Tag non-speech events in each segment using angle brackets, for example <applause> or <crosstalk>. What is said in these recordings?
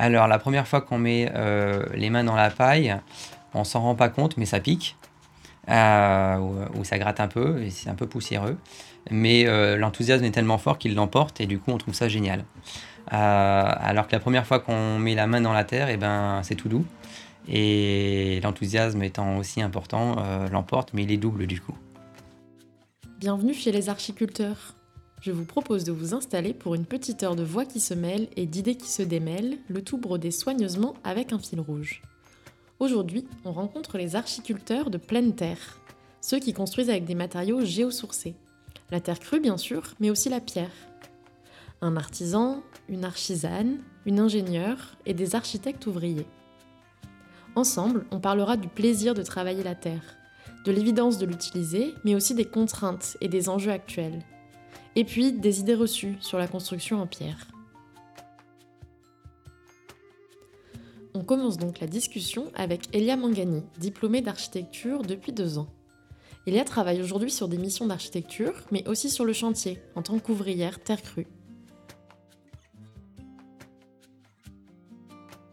Alors la première fois qu'on met les mains dans la paille, on s'en rend pas compte, mais ça pique. ou, ça gratte un peu, et c'est un peu poussiéreux. Mais l'enthousiasme est tellement fort qu'il l'emporte, et du coup on trouve ça génial. alors que la première fois qu'on met la main dans la terre, eh ben, c'est tout doux. Et l'enthousiasme étant aussi important, l'emporte, mais il est double du coup. Bienvenue chez les archiculteurs. Je vous propose de vous installer pour une petite heure de voix qui se mêlent et d'idées qui se démêlent, le tout brodé soigneusement avec un fil rouge. Aujourd'hui, on rencontre les archiculteurs de pleine terre, ceux qui construisent avec des matériaux géosourcés. La terre crue bien sûr, mais aussi la pierre. Un artisan, une archisane, une ingénieure et des architectes ouvriers. Ensemble, on parlera du plaisir de travailler la terre, de l'évidence de l'utiliser, mais aussi des contraintes et des enjeux actuels. Et puis des idées reçues sur la construction en pierre. On commence donc la discussion avec Elia Mangani, diplômée d'architecture depuis deux ans. Elia travaille aujourd'hui sur des missions d'architecture, mais aussi sur le chantier, en tant qu'ouvrière terre crue.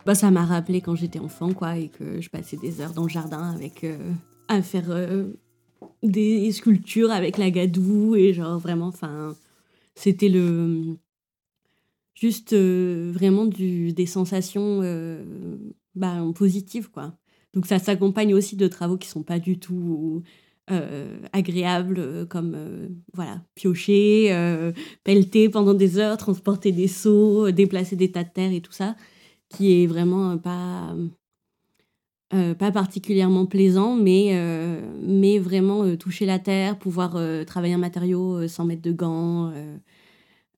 Bah, ça m'a rappelé quand j'étais enfant, quoi, et que je passais des heures dans le jardin avec euh, à faire des sculptures avec la gadoue et genre vraiment, enfin, c'était le juste euh, vraiment du, des sensations euh, bah, positives quoi. Donc ça s'accompagne aussi de travaux qui sont pas du tout agréables comme voilà piocher, pelleter pendant des heures, transporter des seaux, déplacer des tas de terre et tout ça qui est vraiment pas euh, pas particulièrement plaisant, mais, euh, mais vraiment euh, toucher la terre, pouvoir travailler un matériau sans mettre de gants,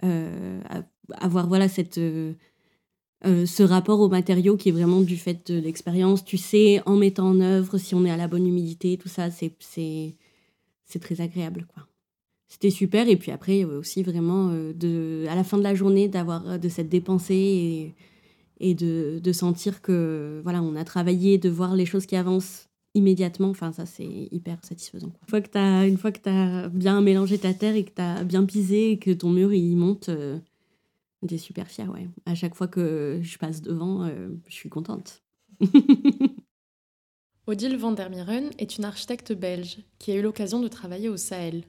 avoir voilà cette, ce rapport au matériau qui est vraiment du fait de l'expérience. Tu sais, en mettant en œuvre, si on est à la bonne humidité, tout ça, c'est, c'est, très agréable. quoi. C'était super. Et puis après, aussi vraiment, de, à la fin de la journée, d'avoir de cette dépensée et de, de, sentir que voilà, on a travaillé, de voir les choses qui avancent immédiatement. Enfin, ça, c'est hyper satisfaisant. Une fois que tu as, une fois que as bien mélangé ta terre et que tu as bien pisé et que ton mur il monte, euh, tu es super fier. Ouais. À chaque fois que je passe devant, euh, je suis contente. <laughs> Odile van der Mieren est une architecte belge qui a eu l'occasion de travailler au Sahel.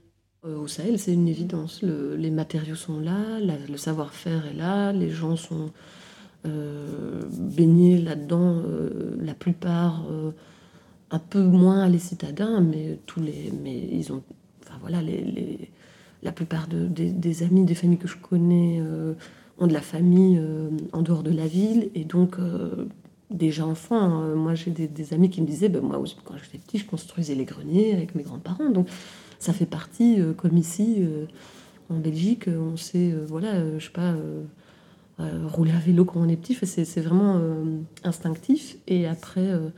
Euh, au Sahel, c'est une évidence. Le, les matériaux sont là, le savoir-faire est là, les gens sont euh, baigner là-dedans, euh, la plupart euh, un peu moins les citadins, mais tous les, mais ils ont, enfin voilà, les, la plupart de, des, amis, des familles que je connais ont de la famille en dehors de la ville, et donc déjà enfant, moi j'ai des, amis qui me disaient, ben, moi quand j'étais petit, je construisais les greniers avec mes grands-parents, donc ça fait partie, comme ici en Belgique, on sait, voilà, je sais pas euh, rouler à vélo quand on est petit, c'est vraiment euh, instinctif. Et après, euh,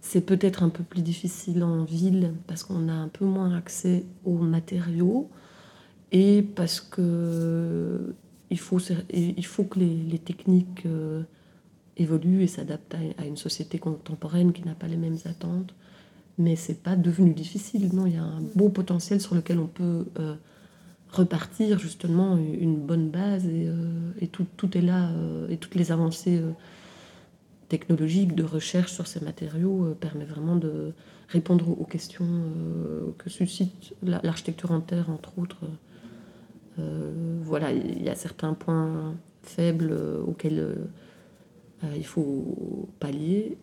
c'est peut-être un peu plus difficile en ville parce qu'on a un peu moins accès aux matériaux et parce que il faut, il faut que les, techniques évoluent et s'adaptent à, une société contemporaine qui n'a pas les mêmes attentes. Mais c'est pas devenu difficile. Non, il y a un beau potentiel sur lequel on peut repartir justement une bonne base et, euh, tout, tout, est là euh, et toutes les avancées euh, technologiques de recherche sur ces matériaux permettent vraiment de répondre aux questions que suscite l'architecture en terre entre autres. voilà, il y a certains points faibles auxquels il faut pallier.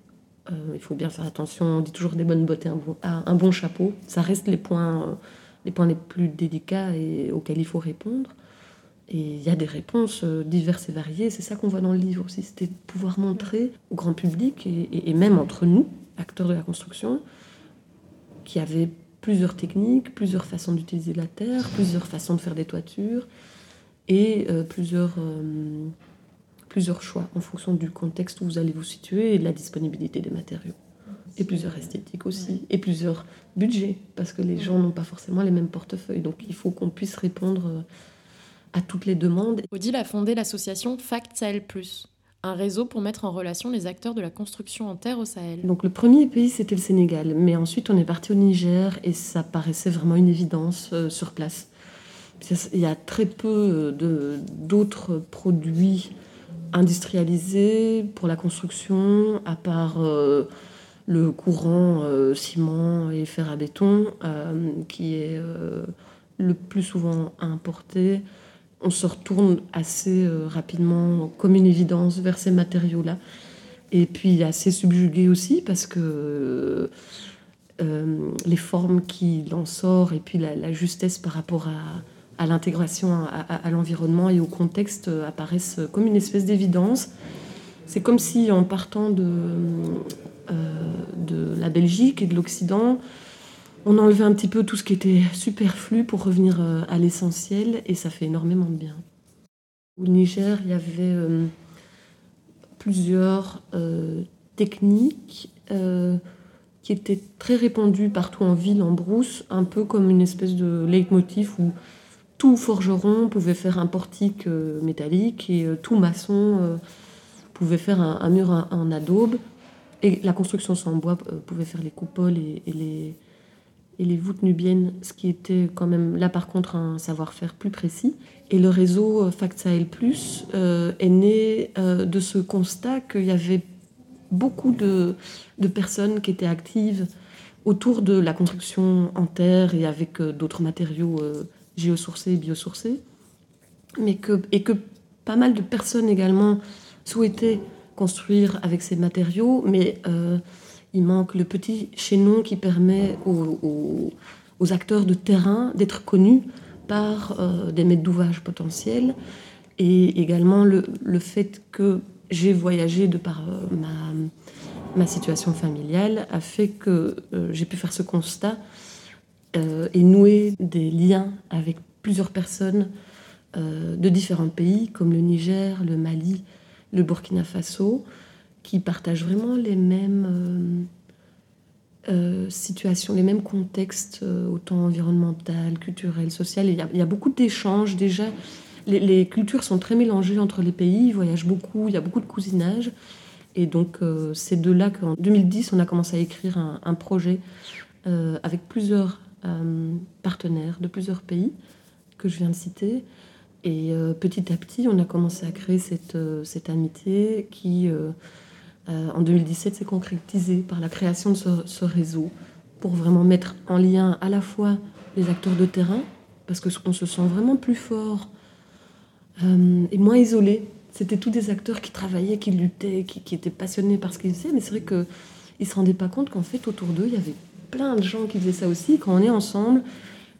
il faut bien faire attention. On dit toujours des bonnes bottes et un bon, un bon chapeau. Ça reste les points les points les plus délicats et auxquels il faut répondre. Et il y a des réponses euh, diverses et variées. C'est ça qu'on voit dans le livre aussi, c'était de pouvoir montrer au grand public et, même entre nous, acteurs de la construction, qu'il y avait plusieurs techniques, plusieurs façons d'utiliser la terre, plusieurs façons de faire des toitures et euh, plusieurs, euh, plusieurs choix en fonction du contexte où vous allez vous situer et de la disponibilité des matériaux et plusieurs esthétiques aussi, et plusieurs budgets, parce que les gens n'ont pas forcément les mêmes portefeuilles. Donc il faut qu'on puisse répondre euh, à toutes les demandes. Odile a fondé l'association Fact Sahel Plus, un réseau pour mettre en relation les acteurs de la construction en terre au Sahel. Donc le premier pays, c'était le Sénégal, mais ensuite on est parti au Niger, et ça paraissait vraiment une évidence euh, sur place. Il y a très peu euh, d'autres produits industrialisé pour la construction, à part le courant ciment et fer à béton, qui est le plus souvent importé, on se retourne assez rapidement, comme une évidence, vers ces matériaux-là. Et puis assez subjugué aussi, parce que euh, les formes qu'il en sort et puis la, justesse par rapport à, l'intégration à, l'environnement et au contexte apparaissent comme une espèce d'évidence. C'est comme si en partant de, euh, de la Belgique et de l'Occident, on enlevait un petit peu tout ce qui était superflu pour revenir euh, à l'essentiel et ça fait énormément de bien. Au Niger, il y avait plusieurs techniques qui était très répandu partout en ville, en brousse, un peu comme une espèce de leitmotiv où tout forgeron pouvait faire un portique euh, métallique et euh, tout maçon euh, pouvait faire un, mur en, adobe. Et la construction sans bois pouvait faire les coupoles et, les, et les voûtes nubiennes, ce qui était quand même là par contre un savoir-faire plus précis. Et le réseau Fact Plus est né de ce constat qu'il y avait beaucoup de, personnes qui étaient actives autour de la construction en terre et avec euh, d'autres matériaux euh, géosourcés et biosourcés, mais que, et que pas mal de personnes également souhaitaient construire avec ces matériaux, mais euh, il manque le petit chaînon qui permet aux, acteurs de terrain d'être connus par des maîtres d'ouvrage potentiels, et également le, fait que j'ai voyagé de par euh, ma, situation familiale a fait que euh, j'ai pu faire ce constat euh, et nouer des liens avec plusieurs personnes de différents pays comme le Niger, le Mali, le Burkina Faso, qui partagent vraiment les mêmes situations, les mêmes contextes, autant environnemental, culturel, social. Il y a, beaucoup d'échanges déjà les, cultures sont très mélangées entre les pays, ils voyagent beaucoup, il y a beaucoup de cousinage. Et donc, euh, c'est de là qu'en 2010, on a commencé à écrire un, projet euh, avec plusieurs euh, partenaires de plusieurs pays que je viens de citer. Et petit à petit, on a commencé à créer cette, cette amitié qui, en 2017, s'est concrétisée par la création de ce, réseau pour vraiment mettre en lien à la fois les acteurs de terrain, parce qu'on se sent vraiment plus fort euh, et moins isolés. C'était tous des acteurs qui travaillaient, qui luttaient, qui, étaient passionnés par ce qu'ils faisaient, mais c'est vrai qu'ils ne se rendaient pas compte qu'en fait, autour d'eux, il y avait plein de gens qui faisaient ça aussi. Quand on est ensemble,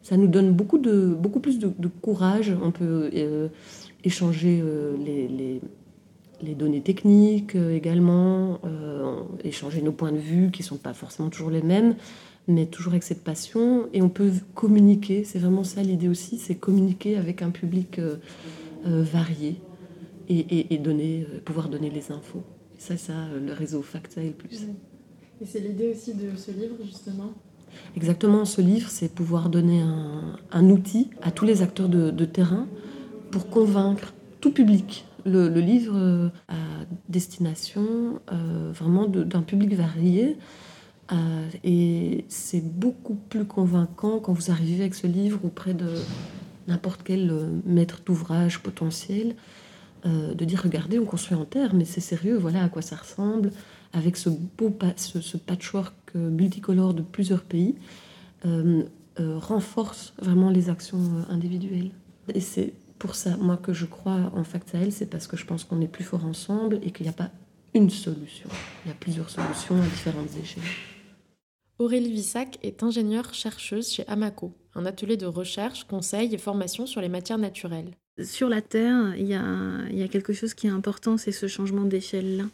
ça nous donne beaucoup, de, beaucoup plus de, courage. On peut euh, échanger euh, les, données techniques également, échanger nos points de vue qui ne sont pas forcément toujours les mêmes, mais toujours avec cette passion. Et on peut communiquer, c'est vraiment ça l'idée aussi, c'est communiquer avec un public euh, varier et, donner, euh, pouvoir donner les infos. ça, ça, euh, le réseau Facta et plus. Et c'est l'idée aussi de ce livre, justement Exactement, ce livre, c'est pouvoir donner un, outil à tous les acteurs de, terrain pour convaincre tout public. Le, livre à destination vraiment d'un public varié. et c'est beaucoup plus convaincant quand vous arrivez avec ce livre auprès de, n'importe quel euh, maître d'ouvrage potentiel, euh, de dire regardez, on construit en terre, mais c'est sérieux, voilà à quoi ça ressemble, avec ce beau ce, patchwork euh, multicolore de plusieurs pays, renforce vraiment les actions individuelles. Et c'est pour ça, moi, que je crois en Factael, c'est parce que je pense qu'on est plus fort ensemble et qu'il n'y a pas une solution. Il y a plusieurs solutions à différentes échelles. Aurélie Vissac est ingénieure-chercheuse chez Amaco, un atelier de recherche, conseil et formation sur les matières naturelles. Sur la Terre, il y a, quelque chose qui est important, c'est ce changement d'échelle-là.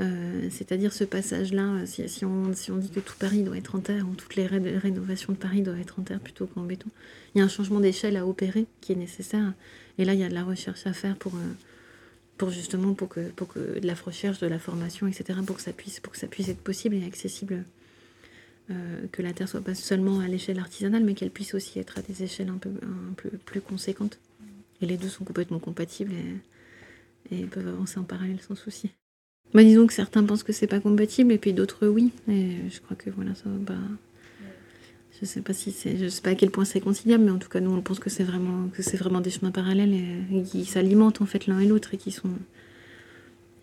Euh, c'est-à-dire ce passage-là, si, on, dit que tout Paris doit être en terre, ou toutes les rénovations de Paris doivent être en terre plutôt qu'en béton, il y a un changement d'échelle à opérer qui est nécessaire. Et là, il y a de la recherche à faire pour, euh, justement pour que, de la recherche, de la formation, etc., pour que ça puisse, pour que ça puisse être possible et accessible euh, que la Terre soit pas seulement à l'échelle artisanale, mais qu'elle puisse aussi être à des échelles un peu plus conséquentes. Et les deux sont complètement compatibles et, peuvent avancer en parallèle sans souci. Bah, disons que certains pensent que c'est pas compatible et puis d'autres oui. Et je crois que voilà, ça pas. Je sais pas si c'est, je sais pas à quel point c'est conciliable, mais en tout cas nous on pense que c'est vraiment que c'est vraiment des chemins parallèles et, qui s'alimentent en fait l'un et l'autre et qui sont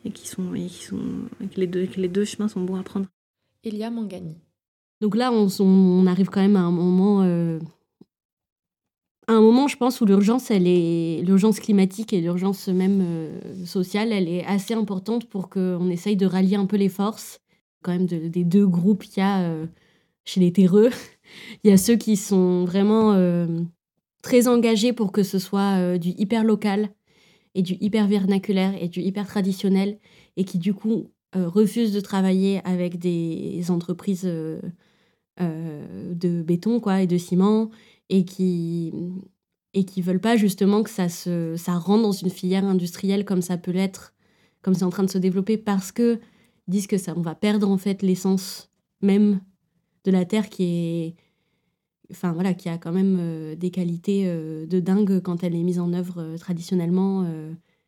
et qui sont et qui sont que les deux les deux chemins sont bons à prendre. Elia Mangani. Donc là, on, on arrive quand même à un moment, euh, à un moment, je pense, où l'urgence, elle est l'urgence climatique et l'urgence même euh, sociale, elle est assez importante pour qu'on essaye de rallier un peu les forces, quand même de- des deux groupes qu'il y a euh, chez les terreux. <laughs> Il y a ceux qui sont vraiment euh, très engagés pour que ce soit du hyper local et du hyper vernaculaire et du hyper traditionnel et qui du coup refusent de travailler avec des entreprises de béton quoi et de ciment et qui et qui veulent pas justement que ça se ça rentre dans une filière industrielle comme ça peut l'être comme c'est en train de se développer parce que ils disent que ça on va perdre en fait l'essence même de la terre qui est enfin voilà qui a quand même euh, des qualités euh, de dingue quand elle est mise en œuvre euh, traditionnellement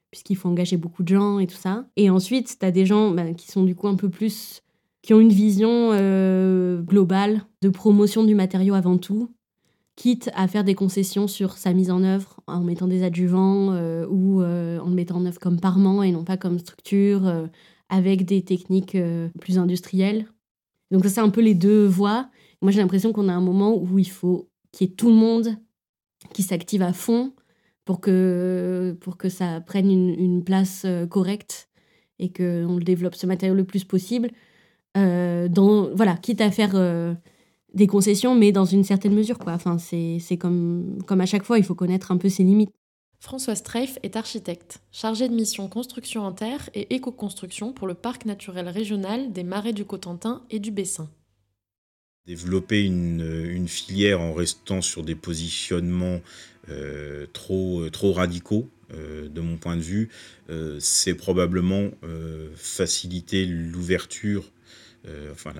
puisqu'il faut engager beaucoup de gens et tout ça. Et ensuite tu as des gens bah, qui sont du coup un peu plus qui ont une vision globale de promotion du matériau avant tout, quitte à faire des concessions sur sa mise en œuvre en mettant des adjuvants euh, ou euh, en le mettant en œuvre comme parement et non pas comme structure, euh, avec des techniques plus industrielles. Donc ça, c'est un peu les deux voies. Moi, j'ai l'impression qu'on a un moment où il faut qu'il y ait tout le monde qui s'active à fond pour que, pour que ça prenne une, place correcte et qu'on développe ce matériau le plus possible. Dans, voilà, quitte à faire des concessions, mais dans une certaine mesure. Quoi. Enfin, c'est c'est comme, comme à chaque fois, il faut connaître un peu ses limites. François Streif est architecte, chargé de mission construction en terre et éco-construction pour le parc naturel régional des Marais du Cotentin et du Bessin. Développer une, une filière en restant sur des positionnements euh, trop, trop radicaux, euh, de mon point de vue, euh, c'est probablement euh, faciliter l'ouverture euh, enfin,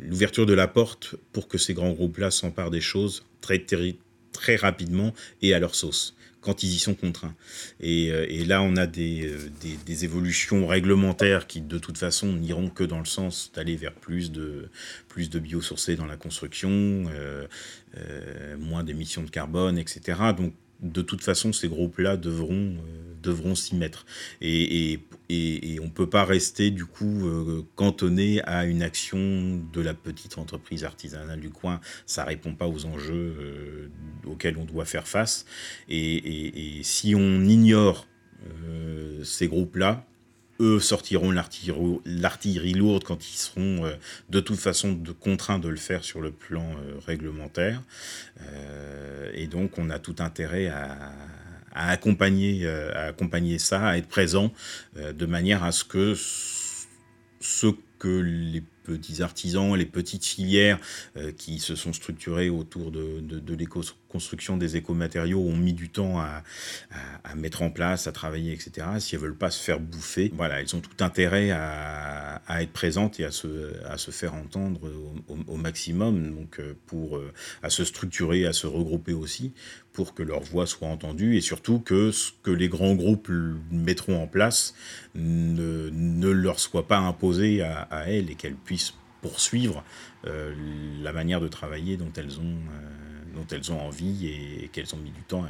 l'ouverture de la porte pour que ces grands groupes-là s'emparent des choses très, très, rapidement et à leur sauce, quand ils y sont contraints. Et, euh, là, on a des, euh, des, des évolutions réglementaires qui, de toute façon, n'iront que dans le sens d'aller vers plus de, plus de biosourcés dans la construction, moins d'émissions de carbone, etc. Donc, de toute façon, ces groupes-là devront, euh, devront s'y mettre. Et, et, et, on ne peut pas rester, du coup, euh, cantonné à une action de la petite entreprise artisanale du coin. Ça ne répond pas aux enjeux euh, auxquels on doit faire face. Et, si on ignore ces groupes-là, eux sortiront l'artillerie lourde quand ils seront euh, de toute façon contraints de le faire sur le plan euh, réglementaire. Euh, et donc on a tout intérêt à, accompagner, accompagner ça, à être présent, de manière à ce que ce que les petits artisans, les petites filières euh, qui se sont structurées autour de, l'éco-construction des écomatériaux ont mis du temps à, mettre en place, à travailler, etc. Si elles veulent pas se faire bouffer, voilà, elles ont tout intérêt à, être présentes et à se, faire entendre au, maximum, donc euh, pour euh, à se structurer, à se regrouper aussi, pour que leur voix soit entendue et surtout que ce que les grands groupes mettront en place ne, leur soit pas imposé à elles et qu'elles puissent poursuivre euh, la manière de travailler dont elles ont, euh, envie et, qu'elles ont mis du temps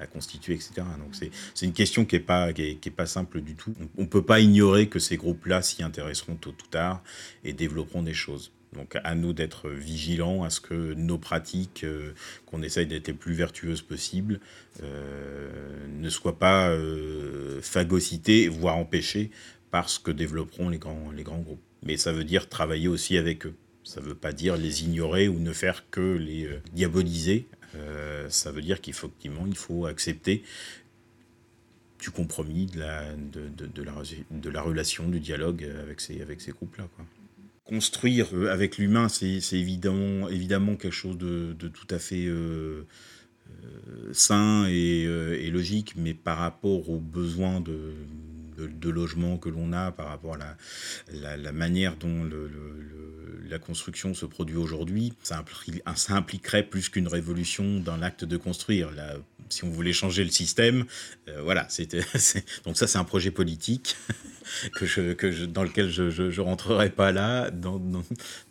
à, constituer, etc. Donc c'est une question qui n'est pas, est, pas simple du tout. On ne peut pas ignorer que ces groupes-là s'y intéresseront tôt ou tard et développeront des choses. Donc à nous d'être vigilants à ce que nos pratiques, euh, qu'on essaye d'être les plus vertueuses possibles, ne soient pas phagocytées, voire empêchées par ce que développeront les grands groupes. Mais ça veut dire travailler aussi avec eux. Ça ne veut pas dire les ignorer ou ne faire que les euh, diaboliser. Euh, ça veut dire qu'effectivement, il faut accepter du compromis, de la, de, de, la, de la relation, du dialogue avec ces, avec ces groupes-là. Construire euh, avec l'humain, c'est évidemment, évidemment quelque chose de, de tout à fait sain et logique, mais par rapport aux besoins de, de, de logement que l'on a, par rapport à la, manière dont la construction se produit aujourd'hui, ça, impli- ça impliquerait plus qu'une révolution dans l'acte de construire. Si on voulait changer le système, voilà, c'était <laughs> donc ça c'est un projet politique <laughs> que je, je, dans lequel je, je, rentrerai pas là dans,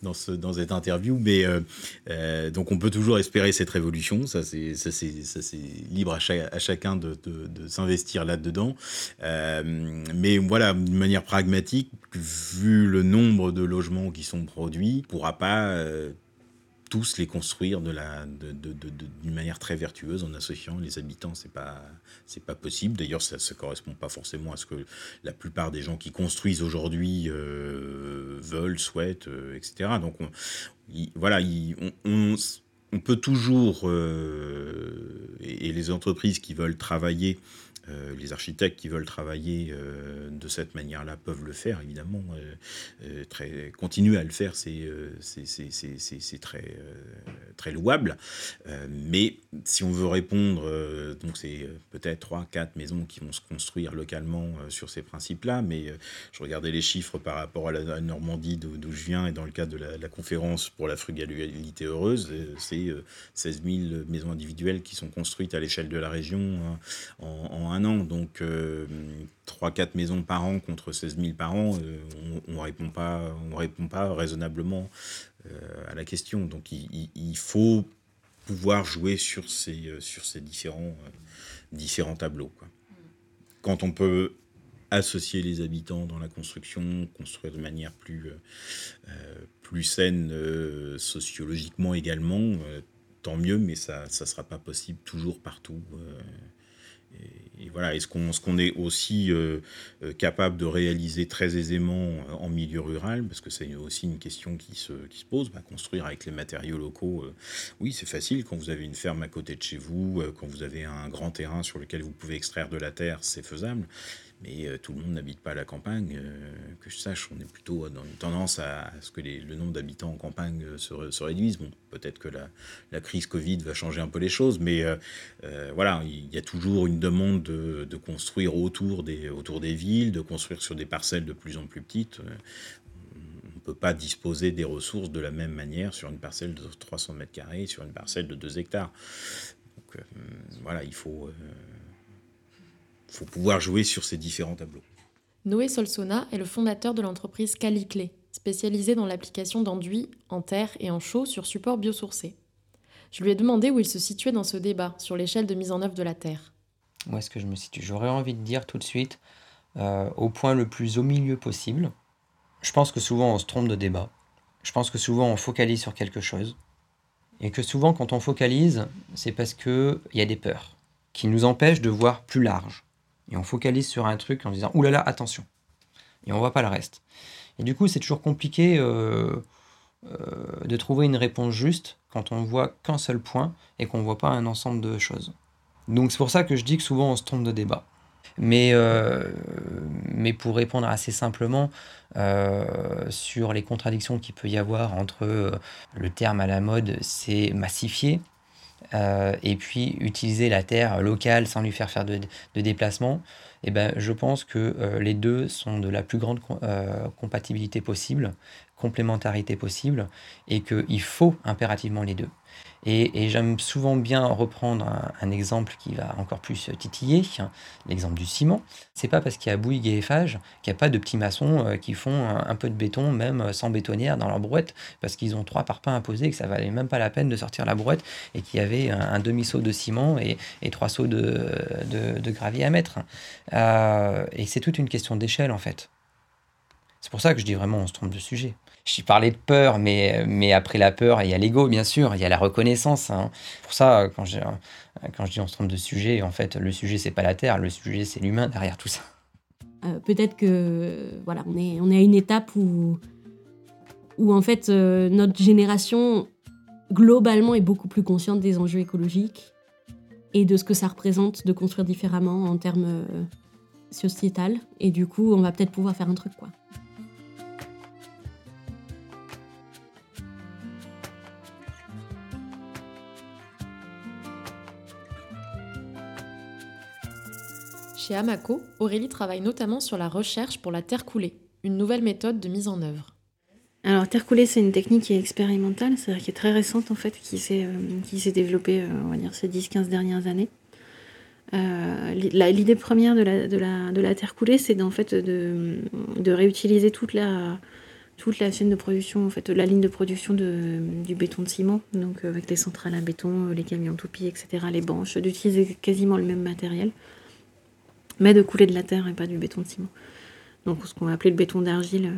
dans, ce, dans cette interview, mais donc on peut toujours espérer cette révolution, ça c'est libre à, chacun de s'investir là-dedans, mais voilà, d'une manière pragmatique, vu le nombre de logements qui sont produits, on pourra pas tous les construire de la, d'une manière très vertueuse en associant les habitants. C'est pas, c'est pas possible. D'ailleurs, ça ne correspond pas forcément à ce que la plupart des gens qui construisent aujourd'hui euh, veulent, souhaitent, euh, etc. Donc, on, voilà, on, on, peut toujours, euh, et, les entreprises qui veulent travailler euh, les architectes qui veulent travailler euh, de cette manière-là peuvent le faire, évidemment. Euh, très, continuer à le faire, c'est très louable. mais si on veut répondre, donc c'est peut-être 3, 4 maisons qui vont se construire localement sur ces principes-là, mais je regardais les chiffres par rapport à la, Normandie d'où je viens et dans le cadre de la, conférence pour la frugalité heureuse, c'est 16 000 maisons individuelles qui sont construites à l'échelle de la région hein, en, en Donc, 3-4 euh, maisons par an contre 16 000 par an, euh, on ne répond, pas, on répond pas raisonnablement euh, à la question. Donc, il, faut pouvoir jouer sur ces, sur ces différents, différents tableaux. Quand on peut associer les habitants dans la construction, construire de manière plus, plus saine sociologiquement également, tant mieux, mais ça ne sera pas possible toujours partout et, voilà, est-ce qu'on est, aussi euh, euh, capable de réaliser très aisément euh, en milieu rural? Parce que c'est aussi une question qui se, qui se pose. Bah, construire avec les matériaux locaux, oui, c'est facile. Quand vous avez une ferme à côté de chez vous, quand vous avez un grand terrain sur lequel vous pouvez extraire de la terre, c'est faisable mais euh, tout le monde n'habite pas à la campagne. Euh, que je sache, on est plutôt dans une tendance à, ce que le nombre d'habitants en campagne euh, se, réduise. Bon, peut-être que la, crise Covid va changer un peu les choses, mais voilà, il y a toujours une demande de, construire autour des, villes, de construire sur des parcelles de plus en plus petites. On ne peut pas disposer des ressources de la même manière sur une parcelle de 300 mètres carrés, sur une parcelle de 2 hectares. Donc voilà, il faut faut pouvoir jouer sur ces différents tableaux. Noé Solsona est le fondateur de l'entreprise Caliclé, spécialisée dans l'application d'enduits en terre et en chaux sur support biosourcé. Je lui ai demandé où il se situait dans ce débat sur l'échelle de mise en œuvre de la terre. Où est-ce que je me situe J'aurais envie de dire tout de suite euh, au point le plus au milieu possible. Je pense que souvent on se trompe de débat. Je pense que souvent on focalise sur quelque chose. Et que souvent quand on focalise, c'est parce qu'il y a des peurs qui nous empêchent de voir plus large et on focalise sur un truc en disant oulala, attention. Et on voit pas le reste. Et du coup, c'est toujours compliqué euh, euh, de trouver une réponse juste quand on voit qu'un seul point et qu'on voit pas un ensemble de choses. Donc c'est pour ça que je dis que souvent on se trompe de débat. Mais, euh, mais pour répondre assez simplement sur les contradictions qu'il peut y avoir entre le terme à la mode, c'est massifier, euh, et puis utiliser la terre locale sans lui faire faire de, de déplacement, eh ben, je pense que euh, les deux sont de la plus grande euh, compatibilité possible, complémentarité possible, et qu'il faut impérativement les deux. Et, j'aime souvent bien reprendre un, exemple qui va encore plus titiller, l'exemple du ciment. C'est pas parce qu'il y a Bouygues et Eiffage qu'il n'y a pas de petits maçons euh, qui font un, peu de béton, même sans bétonnière, dans leur brouette, parce qu'ils ont trois parpaings imposés et que ça valait même pas la peine de sortir la brouette et qu'il y avait un, demi-seau de ciment et, trois de, de, gravier à mettre. Euh, et c'est toute une question d'échelle en fait. C'est pour ça que je dis vraiment on se trompe de sujet je parlais de peur, mais, mais après la peur, il y a l'ego, bien sûr, il y a la reconnaissance. Hein. Pour ça, quand je, quand je dis on se trompe de sujet, en fait, le sujet, c'est pas la Terre, le sujet, c'est l'humain derrière tout ça. Euh, peut-être que voilà, on est, on est à une étape où, où en fait, euh, notre génération, globalement, est beaucoup plus consciente des enjeux écologiques et de ce que ça représente de construire différemment en termes euh, sociétal. Et du coup, on va peut-être pouvoir faire un truc, quoi. Chez Amaco, Aurélie travaille notamment sur la recherche pour la terre coulée, une nouvelle méthode de mise en œuvre. Alors, terre coulée, c'est une technique qui est expérimentale, c'est-à-dire qui est très récente en fait, qui s'est, euh, qui s'est développée, euh, on va dire, ces 10-15 dernières années. L'idée première de la, de, la, de la terre coulée, c'est en fait de, de réutiliser toute la, toute la chaîne de production, en fait, la ligne de production du béton de ciment, donc euh, avec les centrales à béton, euh, les camions toupies, etc., les banches, d'utiliser quasiment le même matériel, mais de couler de la terre et pas du béton de ciment. Donc ce qu'on va appeler le béton d'argile.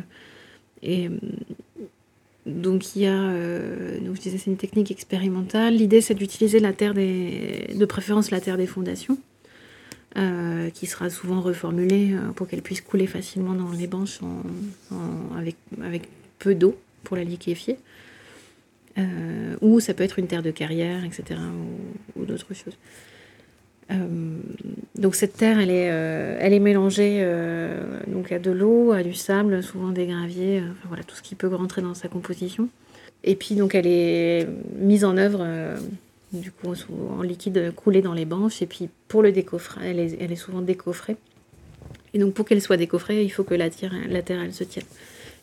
Et donc il y a, donc je disais c'est une technique expérimentale. L'idée c'est d'utiliser la terre des, de préférence la terre des fondations euh, qui sera souvent reformulée euh, pour qu'elle puisse couler facilement dans les banches avec, peu d'eau pour la liquéfier. Euh, ou ça peut être une terre de carrière, etc. ou, d'autres choses. Donc cette terre, elle est, elle est mélangée donc à de l'eau, à du sable, souvent des graviers, voilà tout ce qui peut rentrer dans sa composition. Et puis donc elle est mise en œuvre du coup en liquide coulé dans les banches. Et puis pour le décoffrer, elle est, elle est souvent décoffrée. Et donc pour qu'elle soit décoffrée, il faut que la, terre, la terre elle se tienne.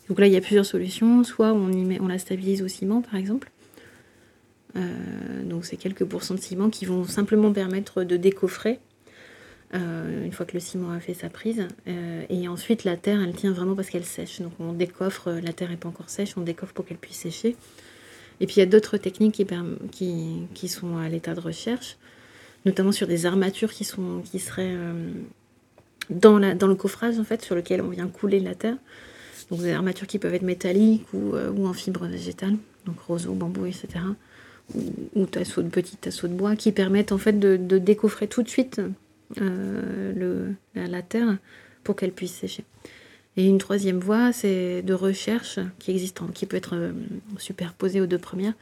Donc là, il y a plusieurs solutions. Soit on, y met, on la stabilise au ciment, par exemple. Euh, donc c'est quelques pourcents de ciment qui vont simplement permettre de décoffrer euh, une fois que le ciment a fait sa prise. Euh, et ensuite, la terre, elle tient vraiment parce qu'elle sèche. Donc on décoffre, la terre n'est pas encore sèche, on décoffre pour qu'elle puisse sécher. Et puis il y a d'autres techniques qui, sont à l'état de recherche, notamment sur des armatures qui, sont, qui seraient dans, le coffrage en fait, sur lequel on vient couler la terre. Donc des armatures qui peuvent être métalliques ou, ou en fibre végétale, donc roseau, bambou, etc. Ou, tasseaux de petits tasseaux de bois qui permettent en fait de, de décoffrer tout de suite euh, le, la, terre pour qu'elle puisse sécher. Et une troisième voie, c'est de recherche qui existe, qui peut être euh, superposée aux deux premières.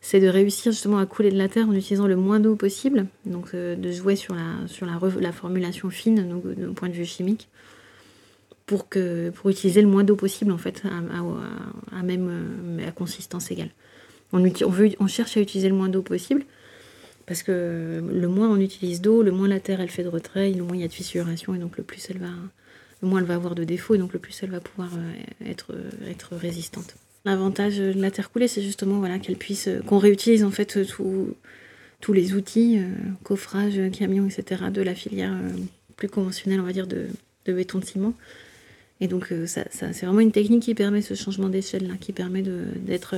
C'est de réussir justement à couler de la terre en utilisant le moins d'eau possible, donc euh, de jouer sur la, sur la, la formulation fine, donc d'un point de vue chimique, pour, que, pour utiliser le moins d'eau possible en fait, à, à, même à consistance égale. On, cherche à utiliser le moins d'eau possible, parce que le moins on utilise d'eau, le moins la terre elle fait de retrait, le moins il y a de fissuration, et donc le plus elle va, moins elle va avoir de défauts et donc le plus elle va pouvoir euh, être, euh, être résistante. L'avantage de la terre coulée, c'est justement qu'elle puisse, euh, qu'on réutilise en fait tous les outils, coffrage, camion, etc., de la filière plus conventionnelle, on va dire, de, de béton de ciment. Et donc, ça, ça, c'est vraiment une technique qui permet ce changement d'échelle, là, qui permet d'être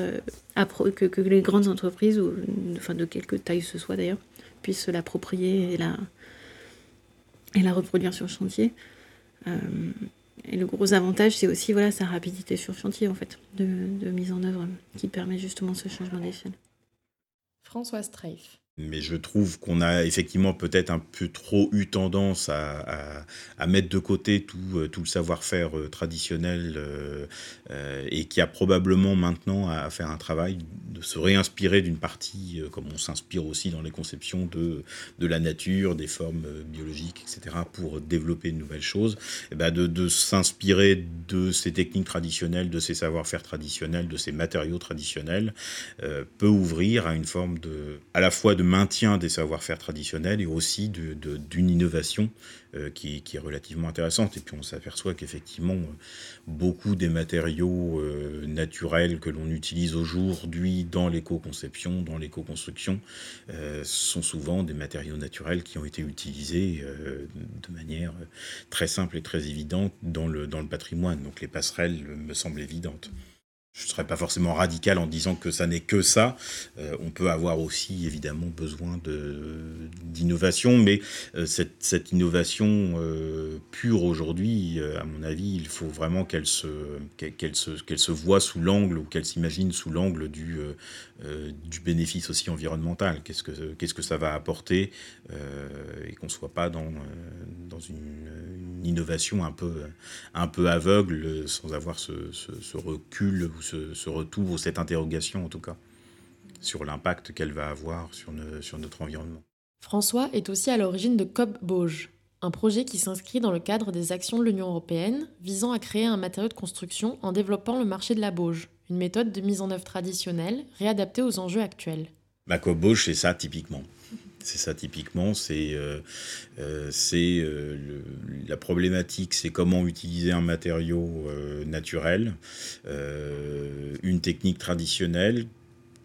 que, que, les grandes entreprises, ou, enfin de quelque taille ce soit d'ailleurs, puissent l'approprier et la, reproduire sur chantier. Euh, et le gros avantage, c'est aussi voilà, sa rapidité sur chantier en fait, de, de mise en œuvre qui permet justement ce changement d'échelle. François Streif. Mais je trouve qu'on a effectivement peut-être un peu trop eu tendance à, mettre de côté tout, euh, le savoir-faire euh, traditionnel euh, euh, et qui a probablement maintenant à faire un travail de se réinspirer d'une partie, euh, comme on s'inspire aussi dans les conceptions de, la nature, des formes biologiques, etc., pour développer de nouvelles choses, eh ben de, s'inspirer de ces techniques traditionnelles, de ces savoir-faire traditionnels, de ces matériaux traditionnels, peut ouvrir à une forme de, à la fois de maintien des savoir-faire traditionnels et aussi d'une innovation euh, qui, est relativement intéressante. Et puis on s'aperçoit qu'effectivement, beaucoup des matériaux euh, naturels que l'on utilise aujourd'hui dans l'éco-conception, dans l'éco-construction, euh, sont souvent des matériaux naturels qui ont été utilisés euh, de manière très simple et très évidente dans le, dans le patrimoine. Donc les passerelles me semblent évidentes je ne serais pas forcément radical en disant que ça n'est que ça. Euh, on peut avoir aussi évidemment besoin d'innovation, mais euh, cette, innovation euh, pure aujourd'hui, à mon avis, il faut vraiment qu'elle se, qu'elle se, qu'elle se voit sous l'angle ou qu'elle s'imagine sous l'angle du, du bénéfice aussi environnemental. Qu'est-ce que, que ça va apporter et qu'on ne soit pas dans, dans une, innovation un peu, un peu aveugle sans avoir ce, ce, ce recul ou ce, ce, retour ou cette interrogation en tout cas sur l'impact qu'elle va avoir sur, ne, sur, notre environnement. François est aussi à l'origine de COP Bauge, un projet qui s'inscrit dans le cadre des actions de l'Union européenne visant à créer un matériau de construction en développant le marché de la bauge, une méthode de mise en œuvre traditionnelle réadaptée aux enjeux actuels. Ma COP Bauge, c'est ça typiquement. C'est ça typiquement, c'est euh, euh, euh, la problématique, c'est comment utiliser un matériau naturel, une technique traditionnelle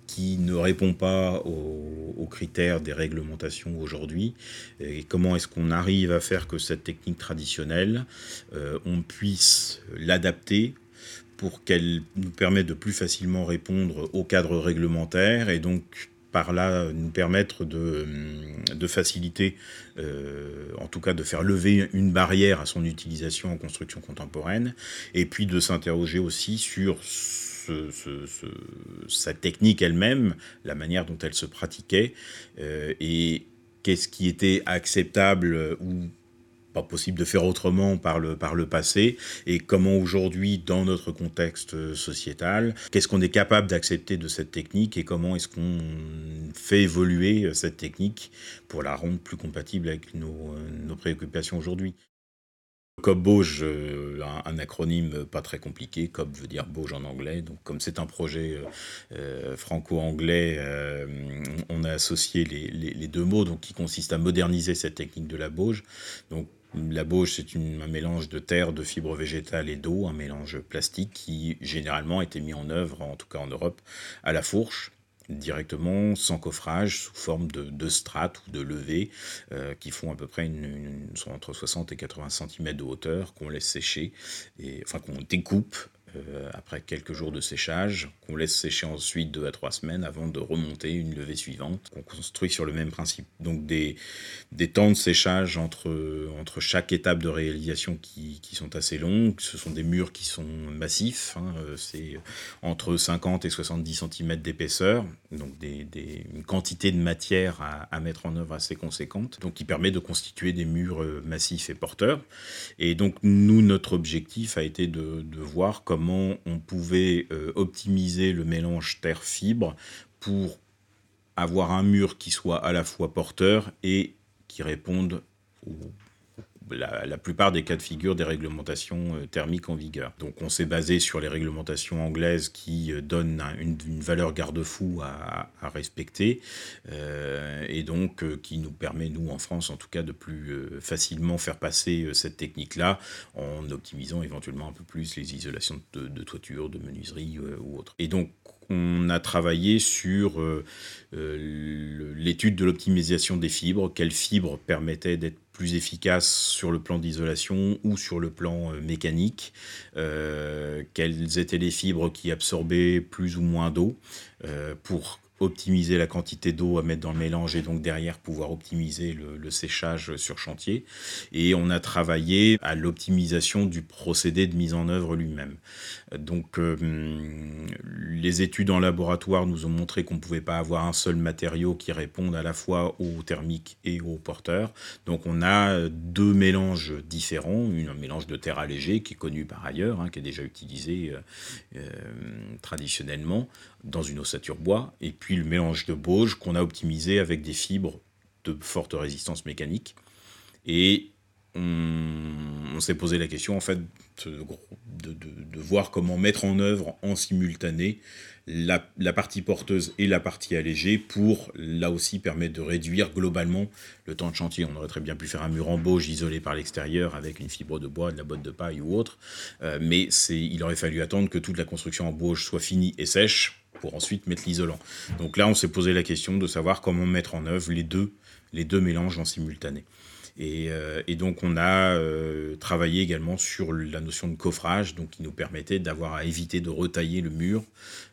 qui ne répond pas aux, critères des réglementations aujourd'hui et comment est-ce qu'on arrive à faire que cette technique traditionnelle, on puisse l'adapter pour qu'elle nous permette de plus facilement répondre au cadre réglementaire et donc par là nous permettre de, de faciliter, euh, en tout cas de faire lever une barrière à son utilisation en construction contemporaine, et puis de s'interroger aussi sur sa technique elle-même, la manière dont elle se pratiquait, euh, et qu'est-ce qui était acceptable ou pas possible de faire autrement par le, par le passé et comment aujourd'hui, dans notre contexte sociétal, qu'est-ce qu'on est capable d'accepter de cette technique et comment est-ce qu'on fait évoluer cette technique pour la rendre plus compatible avec nos, nos préoccupations aujourd'hui? COB Bauge, euh, un, acronyme pas très compliqué. COB veut dire Bauge en anglais. Donc, comme c'est un projet euh, euh, franco-anglais, on a associé les, les, deux mots, donc qui consiste à moderniser cette technique de la Bauge. Donc, la bauge, c'est un mélange de terre, de fibres végétales et d'eau, un mélange plastique qui généralement était mis en œuvre, en tout cas en Europe, à la fourche directement sans coffrage sous forme de, strates ou de levées euh, qui font à peu près entre 60 et 80 cm de hauteur qu'on laisse sécher et enfin qu'on découpe euh, après quelques jours de séchage, qu'on laisse sécher ensuite deux à trois semaines avant de remonter une levée suivante, qu'on construit sur le même principe. Donc des, des temps de séchage entre, entre chaque étape de réalisation qui, qui sont assez longues. Ce sont des murs qui sont massifs, hein. euh, c'est entre 50 et 70 cm d'épaisseur, donc des, des, une quantité de matière à, à, mettre en œuvre assez conséquente, donc qui permet de constituer des murs euh, massifs et porteurs. Et donc nous, notre objectif a été de, de voir comment on pouvait euh, optimiser le mélange terre-fibre pour avoir un mur qui soit à la fois porteur et qui réponde aux la, plupart des cas de figure des réglementations euh, thermiques en vigueur. Donc on s'est basé sur les réglementations anglaises qui euh, donnent une, valeur garde-fou à, respecter euh, et donc qui nous permet, nous en France en tout cas, de plus facilement faire passer cette technique-là en optimisant éventuellement un peu plus les isolations de, de toiture, de menuiserie ou autre. Et donc on a travaillé sur l'étude de l'optimisation des fibres, quelles fibres permettaient d'être plus efficace sur le plan d'isolation ou sur le plan euh, mécanique, euh, quelles étaient les fibres qui absorbaient plus ou moins d'eau euh, pour optimiser la quantité d'eau à mettre dans le mélange et donc derrière pouvoir optimiser le, séchage sur chantier. Et on a travaillé à l'optimisation du procédé de mise en œuvre lui-même. Donc euh, les études en laboratoire nous ont montré qu'on ne pouvait pas avoir un seul matériau qui réponde à la fois au thermique et au porteur. Donc on a deux mélanges différents, un mélange de terre allégée qui est connu par ailleurs, hein, qui est déjà utilisé euh, euh, traditionnellement dans une ossature bois, et puis le mélange de Bauge qu'on a optimisé avec des fibres de forte résistance mécanique. Et on, s'est posé la question en fait de, de, voir comment mettre en œuvre en simultané la, partie porteuse et la partie allégée pour là aussi permettre de réduire globalement le temps de chantier. On aurait très bien pu faire un mur en bauge isolé par l'extérieur avec une fibre de bois, de la botte de paille ou autre, euh, mais il aurait fallu attendre que toute la construction en bauge soit finie et sèche pour ensuite mettre l'isolant. Donc là, on s'est posé la question de savoir comment mettre en œuvre les deux, mélanges en simultané. Euh, et, donc on a euh, travaillé également sur la notion de coffrage, donc qui nous permettait d'avoir à éviter de retailler le mur,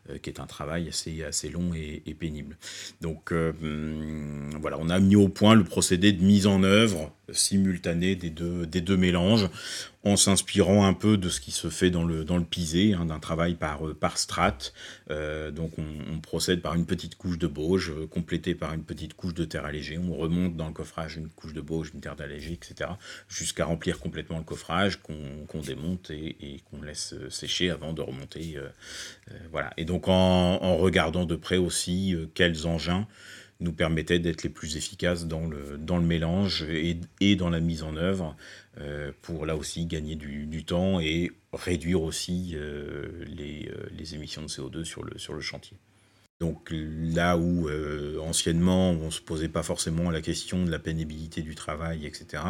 euh, qui est un travail assez, assez long et, pénible. Donc hum, voilà, on a mis au point le procédé de mise en œuvre simultanée des deux, des deux mélanges en s'inspirant un peu de ce qui se fait dans le, dans le pisé, hein, d'un travail par, euh, par strate. Euh, donc on, procède par une petite couche de bauge, euh, complétée par une petite couche de terre allégée. On remonte dans le coffrage une couche de bauge, une terre allégée, etc. Jusqu'à remplir complètement le coffrage qu'on démonte et, qu'on laisse sécher avant de remonter. voilà. Et donc en, en, regardant de près aussi quels engins nous permettaient d'être les plus efficaces dans le, dans le mélange et, et dans la mise en œuvre. Euh, pour là aussi gagner du, temps et réduire aussi euh, les, euh, les, émissions de CO2 sur le, sur le chantier. Donc là où euh, anciennement on se posait pas forcément la question de la pénibilité du travail, etc.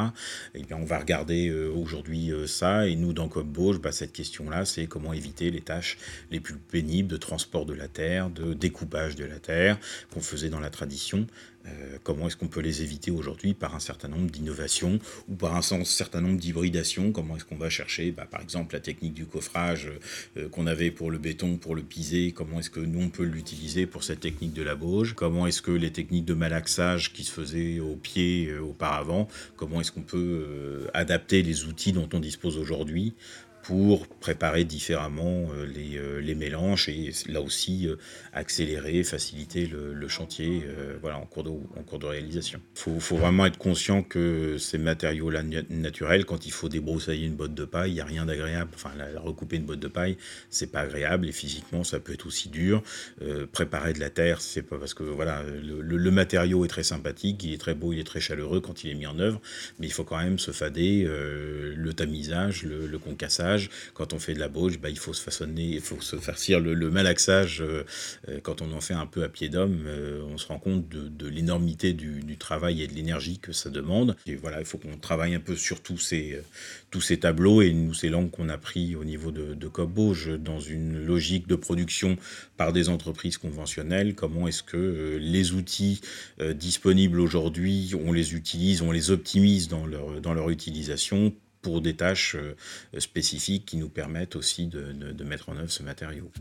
Eh bien on va regarder euh, aujourd'hui euh, ça et nous dans Cop bah, cette question-là, c'est comment éviter les tâches les plus pénibles de transport de la terre, de découpage de la terre qu'on faisait dans la tradition. Euh, comment est-ce qu'on peut les éviter aujourd'hui par un certain nombre d'innovations ou par un certain nombre d'hybridations? Comment est-ce qu'on va chercher, bah, par exemple, la technique du coffrage euh, qu'on avait pour le béton, pour le piser Comment est-ce que nous, on peut l'utiliser pour cette technique de la bauge? Comment est-ce que les techniques de malaxage qui se faisaient au pied euh, auparavant, comment est-ce qu'on peut adapter les outils dont on dispose aujourd'hui pour préparer différemment euh, les, euh, les, mélanges et là aussi euh, accélérer, faciliter le, chantier voilà, en, cours de, en cours de réalisation. Il faut, faut, vraiment être conscient que ces matériaux-là naturels, quand il faut débroussailler une botte de paille, il n'y a rien d'agréable. Enfin, la, recouper une botte de paille, c'est pas agréable et physiquement, ça peut être aussi dur. préparer de la terre, c'est pas parce que voilà, le, le, matériau est très sympathique, il est très beau, il est très chaleureux quand il est mis en œuvre, mais il faut quand même se fader le tamisage, le, le concassage quand on fait de la bauge, bah, il faut se façonner, il faut se farcir le, le malaxage. Euh, euh, quand on en fait un peu à pied d'homme, euh, on se rend compte de, l'énormité du, travail et de l'énergie que ça demande. Et voilà, il faut qu'on travaille un peu sur tous ces, tous ces tableaux et nous, ces langues qu'on a pris au niveau de, de Cop Bauge dans une logique de production par des entreprises conventionnelles. Comment est-ce que les outils disponibles aujourd'hui, on les utilise, on les optimise dans leur, dans leur utilisation pour des tâches euh, spécifiques qui nous permettent aussi de, mettre en œuvre ce matériau.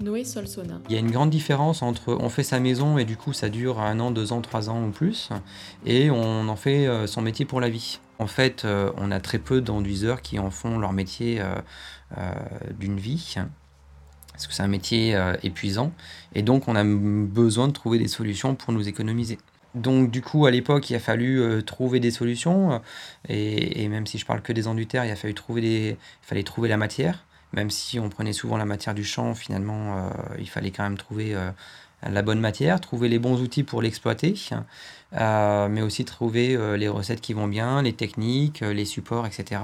Noé Solsona. Il y a une grande différence entre on fait sa maison et du coup ça dure un an, deux ans, trois ans ou plus, et on en fait euh, son métier pour la vie. En fait, euh, on a très peu d'enduiseurs qui en font leur métier d'une vie parce que c'est un métier euh, épuisant, et donc on a besoin de trouver des solutions pour nous économiser. Donc du coup, à l'époque, il a fallu euh, trouver des solutions, euh, et, même si je parle que des enduitaires, il a fallu trouver des, fallait trouver la matière. Même si on prenait souvent la matière du champ, finalement, il fallait quand même trouver la bonne matière, trouver les bons outils pour l'exploiter, mais aussi trouver les recettes qui vont bien, les techniques, les supports, etc.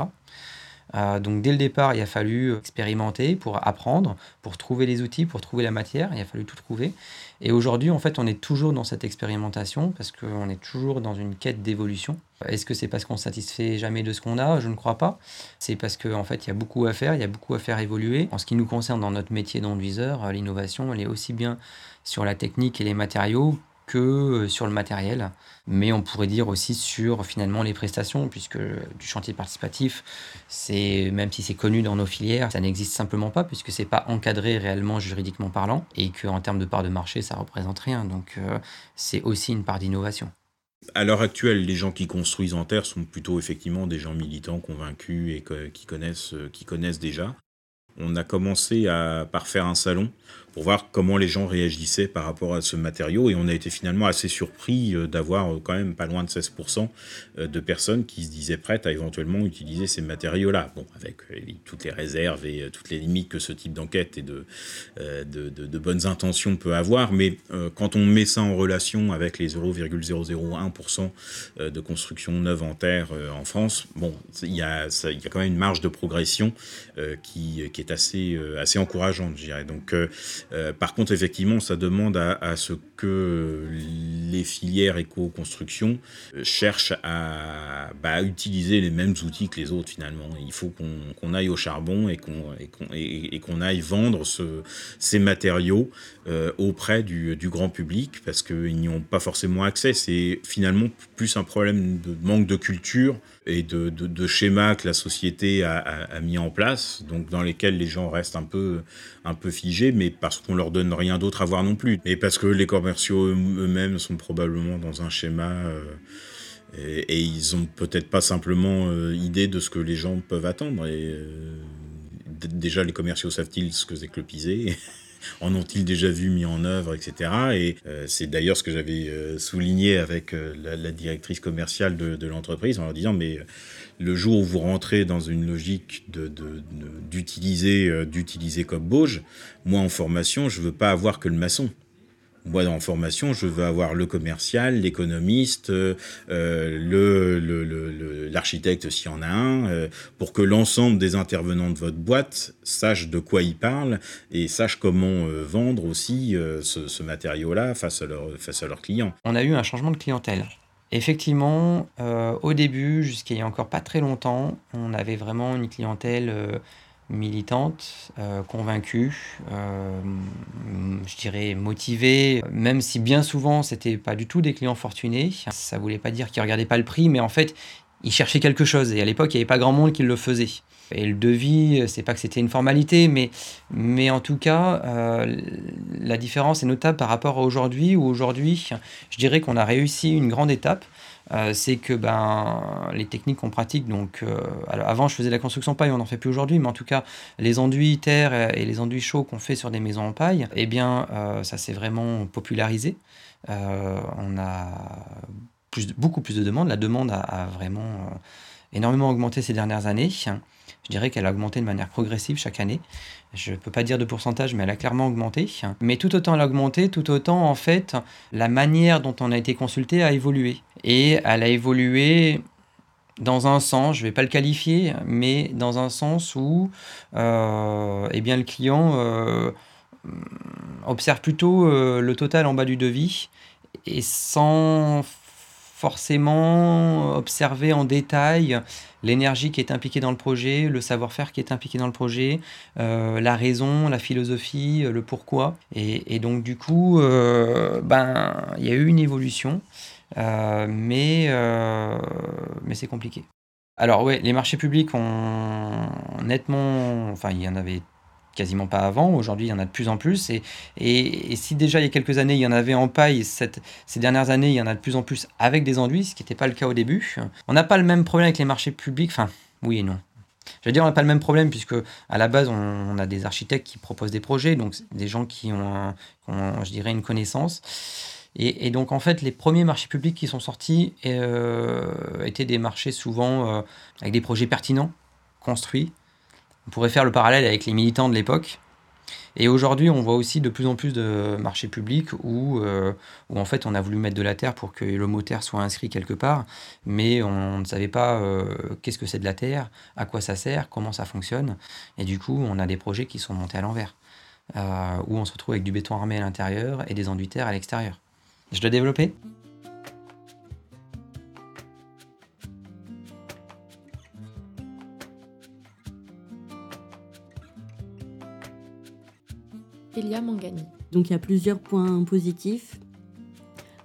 Euh, donc dès le départ, il a fallu expérimenter pour apprendre, pour trouver les outils, pour trouver la matière, il a fallu tout trouver. Et aujourd'hui, en fait, on est toujours dans cette expérimentation parce qu'on est toujours dans une quête d'évolution. Est-ce que c'est parce qu'on ne satisfait jamais de ce qu'on a? Je ne crois pas. C'est parce qu'en en fait, il y a beaucoup à faire, il y a beaucoup à faire évoluer. En ce qui nous concerne dans notre métier d'enduiseur, l'innovation, elle est aussi bien sur la technique et les matériaux que euh, sur le matériel, mais on pourrait dire aussi sur finalement les prestations, puisque du chantier participatif, c'est même si c'est connu dans nos filières, ça n'existe simplement pas, puisque c'est pas encadré réellement juridiquement parlant, et qu'en termes de part de marché, ça représente rien. Donc euh, c'est aussi une part d'innovation. À l'heure actuelle, les gens qui construisent en terre sont plutôt effectivement des gens militants, convaincus et qui, connaissent, euh, qui connaissent déjà. On a commencé à, par faire un salon pour voir comment les gens réagissaient par rapport à ce matériau. Et on a été finalement assez surpris euh, d'avoir euh, quand même pas loin de 16% euh, de personnes qui se disaient prêtes à éventuellement utiliser ces matériaux-là. Bon, avec toutes les réserves et toutes les limites que ce type d'enquête et de, de, bonnes intentions peut avoir. Mais quand on met ça en relation avec les 0,001% de construction neuve en terre en France, bon, il y, a, il y a quand même une marge de progression qui, qui est assez, assez encourageante, je dirais. Donc, euh, par contre, effectivement, ça demande à, ce que les filières éco-construction euh, cherchent bah, à, utiliser les mêmes outils que les autres finalement. Il faut qu'on aille au charbon et qu'on aille vendre ces matériaux euh, auprès du, grand public parce qu'ils n'y ont pas forcément accès. C'est finalement plus un problème de manque de culture et de, de, schémas que la société a, mis en place, donc dans lesquels les gens restent un peu, un peu figés, mais parce qu'on leur donne rien d'autre à voir non plus. Et parce que les commerciaux eux-mêmes sont probablement dans un schéma euh, et, ils ont peut-être pas simplement euh, idée de ce que les gens peuvent attendre. Et déjà, les commerciaux savent-ils ce que c'est que le pisé en ont-ils déjà vu mis en œuvre, etc. Et euh, c'est d'ailleurs ce que j'avais euh, souligné avec euh, la, directrice commerciale de, l'entreprise en leur disant, mais le jour où vous rentrez dans une logique d'utiliser comme Bauge, moi en formation, je veux pas avoir que le maçon. Moi, dans formation, je veux avoir le commercial, l'économiste, euh, le, l'architecte s'il y en a un, euh, pour que l'ensemble des intervenants de votre boîte sachent de quoi ils parlent et sachent comment euh, vendre aussi ce, matériau-là face à, leur, face à leurs clients. On a eu un changement de clientèle. Effectivement, au début, jusqu'à il y a encore pas très longtemps, on avait vraiment une clientèle militante, euh, convaincue, euh, je dirais motivée, même si bien souvent c'était pas du tout des clients fortunés. Ça voulait pas dire qu'ils regardaient pas le prix, mais en fait ils cherchaient quelque chose et à l'époque il n'y avait pas grand monde qui le faisait. Et le devis, c'est pas que c'était une formalité, mais, mais en tout cas, euh, la différence est notable par rapport à aujourd'hui, où aujourd'hui, je dirais qu'on a réussi une grande étape. Euh, c'est que ben, les techniques qu'on pratique, donc euh, avant je faisais la construction paille, on n'en fait plus aujourd'hui, mais en tout cas les enduits terre et les enduits chauds qu'on fait sur des maisons en paille, eh bien ça s'est vraiment popularisé. on a beaucoup plus de demandes, la demande a vraiment énormément augmenté ces dernières années. Je dirais qu'elle a augmenté de manière progressive chaque année. Je ne peux pas dire de pourcentage, mais elle a clairement augmenté. Mais tout autant elle a augmenté, tout autant, en fait, la manière dont on a été consulté a évolué. Et elle a évolué dans un sens, je ne vais pas le qualifier, mais dans un sens où euh, eh bien, le client euh, observe plutôt euh, le total en bas du devis et sans forcément observer en détail l'énergie qui est impliquée dans le projet, le savoir-faire qui est impliqué dans le projet, euh, la raison, la philosophie, le pourquoi. Et, donc du coup, euh, ben, il y a eu une évolution, euh, mais, mais c'est compliqué. Alors oui, les marchés publics ont nettement, enfin il y en avait quasiment pas avant. Aujourd'hui, il y en a de plus en plus. Et, et, si déjà il y a quelques années, il y en avait en paille, cette, ces dernières années, il y en a de plus en plus avec des enduits, ce qui n'était pas le cas au début. On n'a pas le même problème avec les marchés publics. Enfin, oui et non. Je veux dire, on n'a pas le même problème puisque à la base, on, a des architectes qui proposent des projets, donc des gens qui ont, je dirais, une connaissance. Et, donc, en fait, les premiers marchés publics qui sont sortis euh, étaient des marchés souvent euh, avec des projets pertinents, construits, on pourrait faire le parallèle avec les militants de l'époque. Et aujourd'hui, on voit aussi de plus en plus de marchés publics où, euh, où, en fait on a voulu mettre de la terre pour que le mot terre soit inscrit quelque part, mais on ne savait pas euh, qu'est-ce que c'est de la terre, à quoi ça sert, comment ça fonctionne. Et du coup, on a des projets qui sont montés à l'envers, euh, où on se retrouve avec du béton armé à l'intérieur et des enduits terre à l'extérieur. Je dois développer? Elia Mangani. Donc il y a plusieurs points positifs.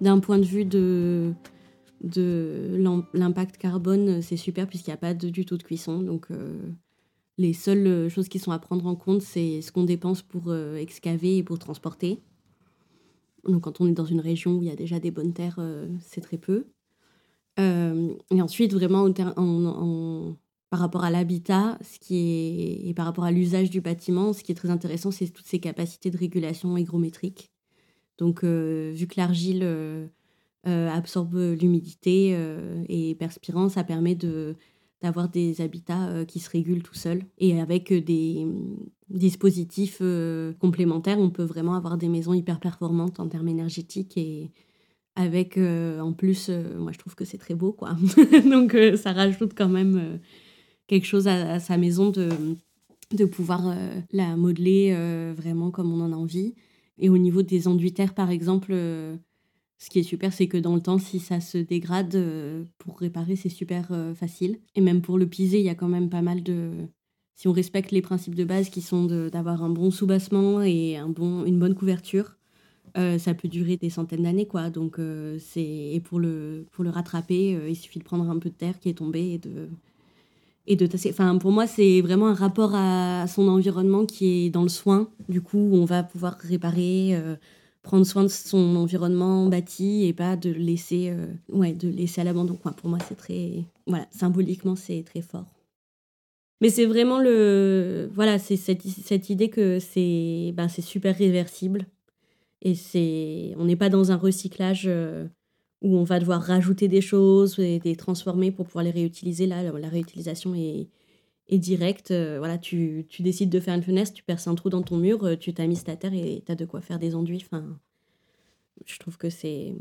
D'un point de vue de, de l'impact carbone, c'est super puisqu'il n'y a pas du tout de cuisson. Donc euh, les seules choses qui sont à prendre en compte, c'est ce qu'on dépense pour euh, excaver et pour transporter. Donc quand on est dans une région où il y a déjà des bonnes terres, euh, c'est très peu. et ensuite, vraiment, en, par rapport à l'habitat, ce qui est et par rapport à l'usage du bâtiment, ce qui est très intéressant, c'est toutes ces capacités de régulation hygrométrique. Donc, euh, vu que l'argile euh, euh, absorbe l'humidité et perspirant, ça permet de d'avoir des habitats qui se régulent tout seuls. Et avec des mm, dispositifs complémentaires, on peut vraiment avoir des maisons hyper performantes en termes énergétiques et avec en plus, moi je trouve que c'est très beau quoi. <laughs> Donc ça rajoute quand même quelque chose à, sa maison de, de pouvoir euh, la modeler euh, vraiment comme on en a envie. Et au niveau des enduits terre, par exemple, euh, ce qui est super, c'est que dans le temps, si ça se dégrade, pour réparer, c'est super facile. Et même pour le piser, il y a quand même pas mal de... Si on respecte les principes de base qui sont d'avoir un bon soubassement et un bon, une bonne couverture, ça peut durer des centaines d'années. quoi. Donc, c'est et pour le, pour le rattraper, il suffit de prendre un peu de terre qui est tombée et de, et de Enfin, pour moi, c'est vraiment un rapport à son environnement qui est dans le soin. Du coup, on va pouvoir réparer, euh, prendre soin de son environnement bâti et pas de laisser, euh, ouais, de laisser à l'abandon. pour moi, c'est très, voilà, symboliquement, c'est très fort. Mais c'est vraiment le, voilà, c'est cette, cette, idée que c'est, ben, super réversible et c'est, on n'est pas dans un recyclage. Euh, où on va devoir rajouter des choses et les transformer pour pouvoir les réutiliser. Là, la réutilisation est, directe. Euh, voilà, tu, tu, décides de faire une fenêtre, tu perces un trou dans ton mur, euh, tu t'as mis ta terre et tu as de quoi faire des enduits. Enfin, Je trouve que c'est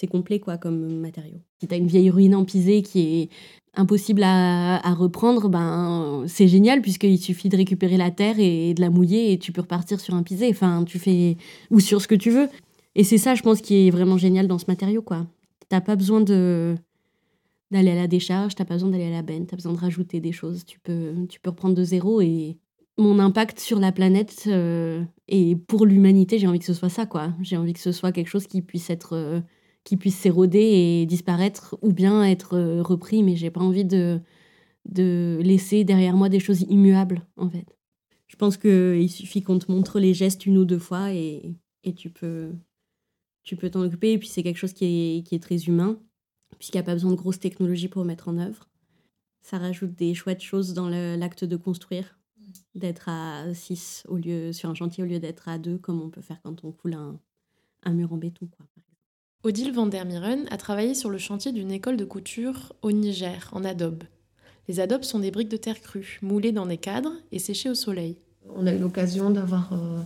c'est complet quoi comme matériau. Si tu as une vieille ruine en pisé qui est impossible à, reprendre, ben c'est génial puisqu'il suffit de récupérer la terre et de la mouiller et tu peux repartir sur un pisé. Enfin, tu fais ou sur ce que tu veux. Et c'est ça, je pense, qui est vraiment génial dans ce matériau quoi. T'as pas besoin de d'aller à la décharge, t'as pas besoin d'aller à la benne, t'as besoin de rajouter des choses. Tu peux tu peux reprendre de zéro et mon impact sur la planète euh, et pour l'humanité, j'ai envie que ce soit ça quoi. J'ai envie que ce soit quelque chose qui puisse être euh, qui puisse s'éroder et disparaître ou bien être euh, repris, mais j'ai pas envie de, de laisser derrière moi des choses immuables, en fait. Je pense qu'il suffit qu'on te montre les gestes une ou deux fois et, et tu peux tu peux t'en occuper. Et puis c'est quelque chose qui est, qui est très humain, puisqu'il n'y a pas besoin de grosses technologies pour mettre en œuvre. Ça rajoute des chouettes choses dans l'acte de construire, d'être à 6 au lieu, sur un chantier au lieu d'être à 2, comme on peut faire quand on coule un, un mur en béton. Quoi. Odile van der Mieren a travaillé sur le chantier d'une école de couture au Niger, en adobe. Les adobes sont des briques de terre crue, moulées dans des cadres et séchées au soleil. On a eu l'occasion d'avoir euh,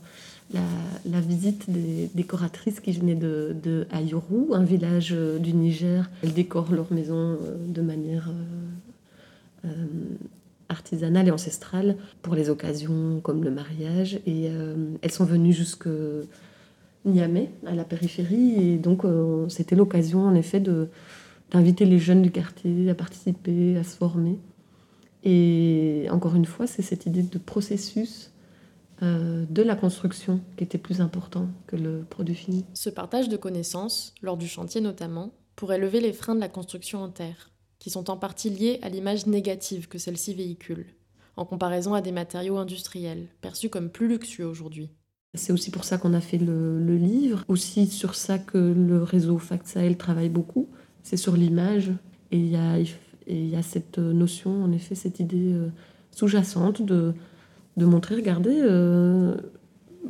la, visite des décoratrices qui venaient de, de Ayuru, un village euh, du Niger. Elles décorent leur maison euh, de manière artisanale et ancestrale pour les occasions comme le mariage. Et elles sont venues jusque Niamey, à la périphérie. Et donc, euh, c'était l'occasion, en effet, d'inviter les jeunes du quartier à participer, à se former. Et encore une fois, c'est cette idée de processus euh, de la construction qui était plus important que le produit fini. Ce partage de connaissances, lors du chantier notamment, pourrait lever les freins de la construction en terre, qui sont en partie liés à l'image négative que celle-ci véhicule, en comparaison à des matériaux industriels, perçus comme plus luxueux aujourd'hui. C'est aussi pour ça qu'on a fait le, livre, aussi sur ça que le réseau Fact travaille beaucoup, c'est sur l'image. Et il y a, y a cette notion, en effet, cette idée euh, sous-jacente de, de montrer, regardez, euh,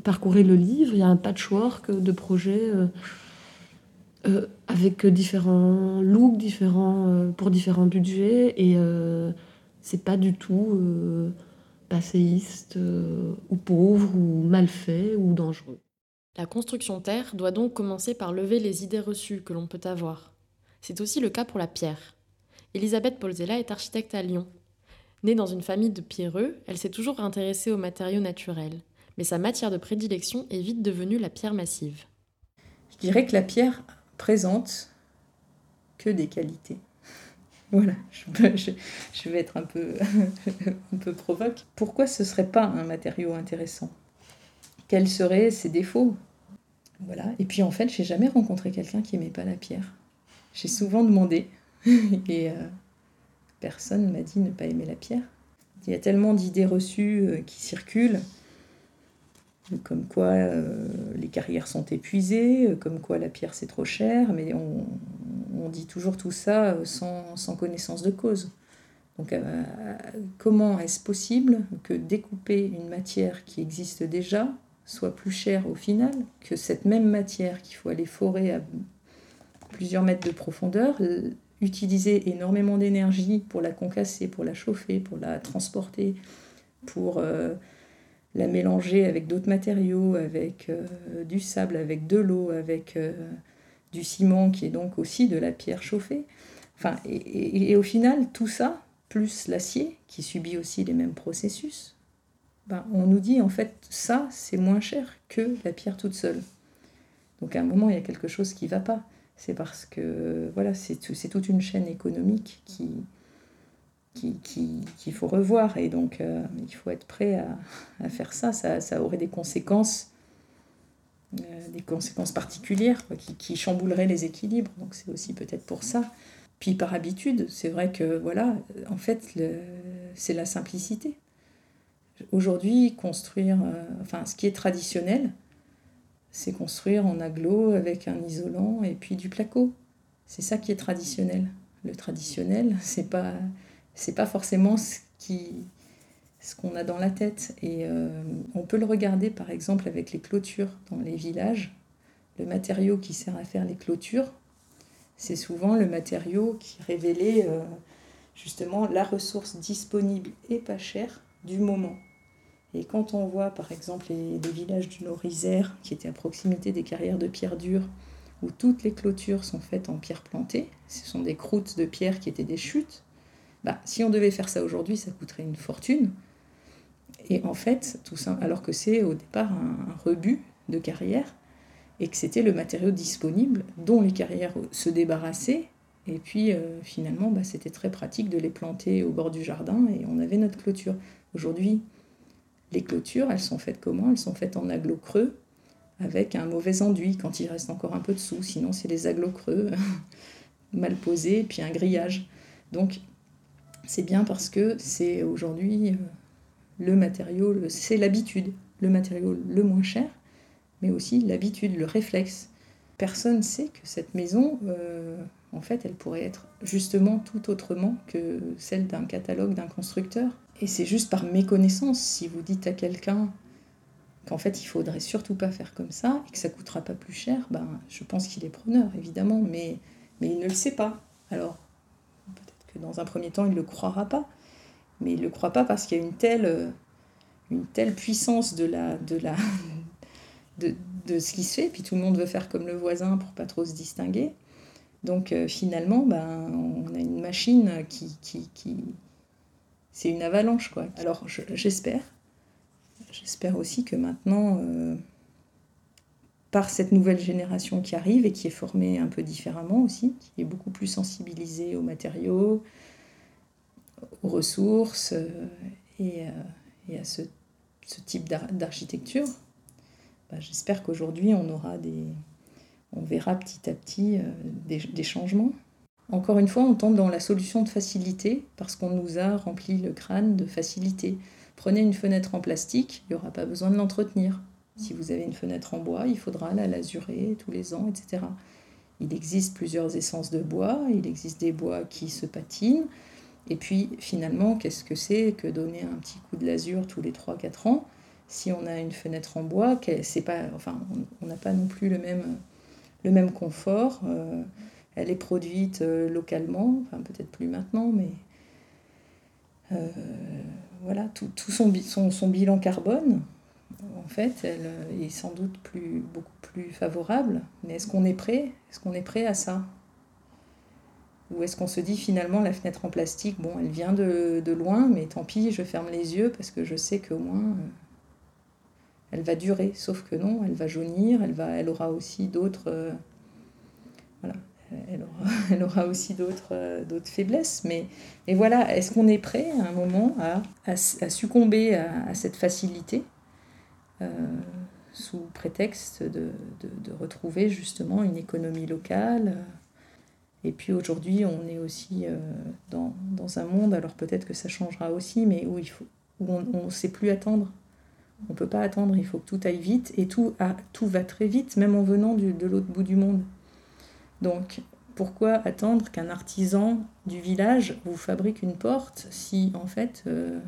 parcourez le livre, il y a un patchwork de projets euh, avec différents looks, différents, pour différents budgets, et c'est pas du tout passéiste euh, ou pauvre ou mal fait ou dangereux. La construction terre doit donc commencer par lever les idées reçues que l'on peut avoir. C'est aussi le cas pour la pierre. Elisabeth Polzella est architecte à Lyon. Née dans une famille de pierreux, elle s'est toujours intéressée aux matériaux naturels, mais sa matière de prédilection est vite devenue la pierre massive. Je dirais que la pierre présente que des qualités. <laughs> Voilà, je, vais être un peu, <laughs> un peu provoque. Pourquoi ce serait pas un matériau intéressant? Quels seraient ses défauts? Voilà. Et puis en fait, j'ai jamais rencontré quelqu'un qui aimait pas la pierre. J'ai souvent demandé <laughs> et euh, personne m'a dit ne pas aimer la pierre. Il y a tellement d'idées reçues euh, qui circulent comme quoi euh, les carrières sont épuisées, euh, comme quoi la pierre c'est trop cher, mais on, dit toujours tout ça euh, sans, connaissance de cause. Donc comment est-ce possible que découper une matière qui existe déjà soit plus chère au final que cette même matière qu'il faut aller forer à plusieurs mètres de profondeur, utiliser énormément d'énergie pour la concasser, pour la chauffer, pour la transporter, pour la mélanger avec d'autres matériaux, avec euh, du sable, avec de l'eau, avec euh, du ciment qui est donc aussi de la pierre chauffée. Enfin, et, au final, tout ça, plus l'acier, qui subit aussi les mêmes processus, ben, on nous dit en fait ça, c'est moins cher que la pierre toute seule. Donc à un moment, il y a quelque chose qui ne va pas. C'est parce que voilà, c'est toute une chaîne économique qui, qu'il qui, faut revoir. Et donc, euh, il faut être prêt à, à faire ça. ça. ça. aurait des conséquences, euh, des conséquences particulières qui, qui, chambouleraient les équilibres. Donc, c'est aussi peut-être pour ça. Puis, par habitude, c'est vrai que, voilà, en fait, c'est la simplicité. Aujourd'hui, construire, euh, enfin, ce qui est traditionnel, c'est construire en aglo avec un isolant et puis du placo. C'est ça qui est traditionnel. Le traditionnel, <laughs> c'est pas c'est pas forcément ce qui ce qu'on a dans la tête. Et euh, on peut le regarder par exemple avec les clôtures dans les villages. Le matériau qui sert à faire les clôtures, c'est souvent le matériau qui révélait euh, justement la ressource disponible et pas chère du moment. Et quand on voit par exemple les, villages du Nord-Isère, qui étaient à proximité des carrières de pierre dure, où toutes les clôtures sont faites en pierre plantée, ce sont des croûtes de pierre qui étaient des chutes, bah, si on devait faire ça aujourd'hui, ça coûterait une fortune. Et en fait, tout ça, alors que c'est au départ un, rebut de carrière, et que c'était le matériau disponible dont les carrières se débarrassaient. Et puis euh, finalement, bah, c'était très pratique de les planter au bord du jardin et on avait notre clôture. Aujourd'hui, les clôtures, elles sont faites comment? Elles sont faites en aglo creux avec un mauvais enduit quand il reste encore un peu de sous. Sinon, c'est les aglos creux <laughs> mal posés et puis un grillage. Donc, c'est bien parce que c'est aujourd'hui euh, le matériau, c'est l'habitude, le matériau le moins cher, mais aussi l'habitude, le réflexe. Personne ne sait que cette maison, euh, en fait, elle pourrait être justement tout autrement que celle d'un catalogue d'un constructeur. Et c'est juste par méconnaissance, si vous dites à quelqu'un qu'en fait il faudrait surtout pas faire comme ça et que ça coûtera pas plus cher, ben, je pense qu'il est preneur, évidemment, mais, il ne le sait pas. Alors, peut-être que dans un premier temps, il ne le croira pas, mais il ne le croit pas parce qu'il y a une telle, euh, puissance de, la, de, la, <laughs> de, de, ce qui se fait, puis tout le monde veut faire comme le voisin pour pas trop se distinguer. Donc euh, finalement, ben, on a une machine qui, qui... C'est une avalanche, quoi. Alors j'espère, j'espère aussi que maintenant, euh, par cette nouvelle génération qui arrive et qui est formée un peu différemment aussi, qui est beaucoup plus sensibilisée aux matériaux, aux ressources euh, et, euh, et, à ce, type d'architecture, bah, j'espère qu'aujourd'hui on aura des, on verra petit à petit des, changements. Encore une fois, on tombe dans la solution de facilité parce qu'on nous a rempli le crâne de facilité. Prenez une fenêtre en plastique, il n'y aura pas besoin de l'entretenir. Si vous avez une fenêtre en bois, il faudra la lasurer tous les ans, etc. Il existe plusieurs essences de bois, il existe des bois qui se patinent, et puis finalement, qu'est-ce que c'est que donner un petit coup de lasure tous les 3-4 ans? Si on a une fenêtre en bois, pas, enfin, on n'a pas non plus le même, le même confort. Euh, elle est produite euh, localement, enfin peut-être plus maintenant, mais euh, voilà, tout, son, bilan carbone, en fait, elle est sans doute plus, beaucoup plus favorable. Mais est-ce qu'on est prêt? Est-ce qu'on est prêt à ça? Ou est-ce qu'on se dit finalement la fenêtre en plastique, bon, elle vient de, loin, mais tant pis, je ferme les yeux parce que je sais qu'au moins euh, elle va durer. Sauf que non, elle va jaunir, elle, va, elle aura aussi d'autres. Euh, voilà, <laughs> elle aura, aussi d'autres euh, faiblesses. Mais, voilà, est-ce qu'on est prêt à un moment à, succomber à, cette facilité euh, sous prétexte de, retrouver justement une économie locale et puis aujourd'hui, on est aussi euh, dans, un monde, alors peut-être que ça changera aussi, mais où, il faut, où on ne sait plus attendre. On ne peut pas attendre, il faut que tout aille vite, et tout, va très vite, même en venant de l'autre bout du monde. Donc, pourquoi attendre qu'un artisan du village vous fabrique une porte si, en fait, euh,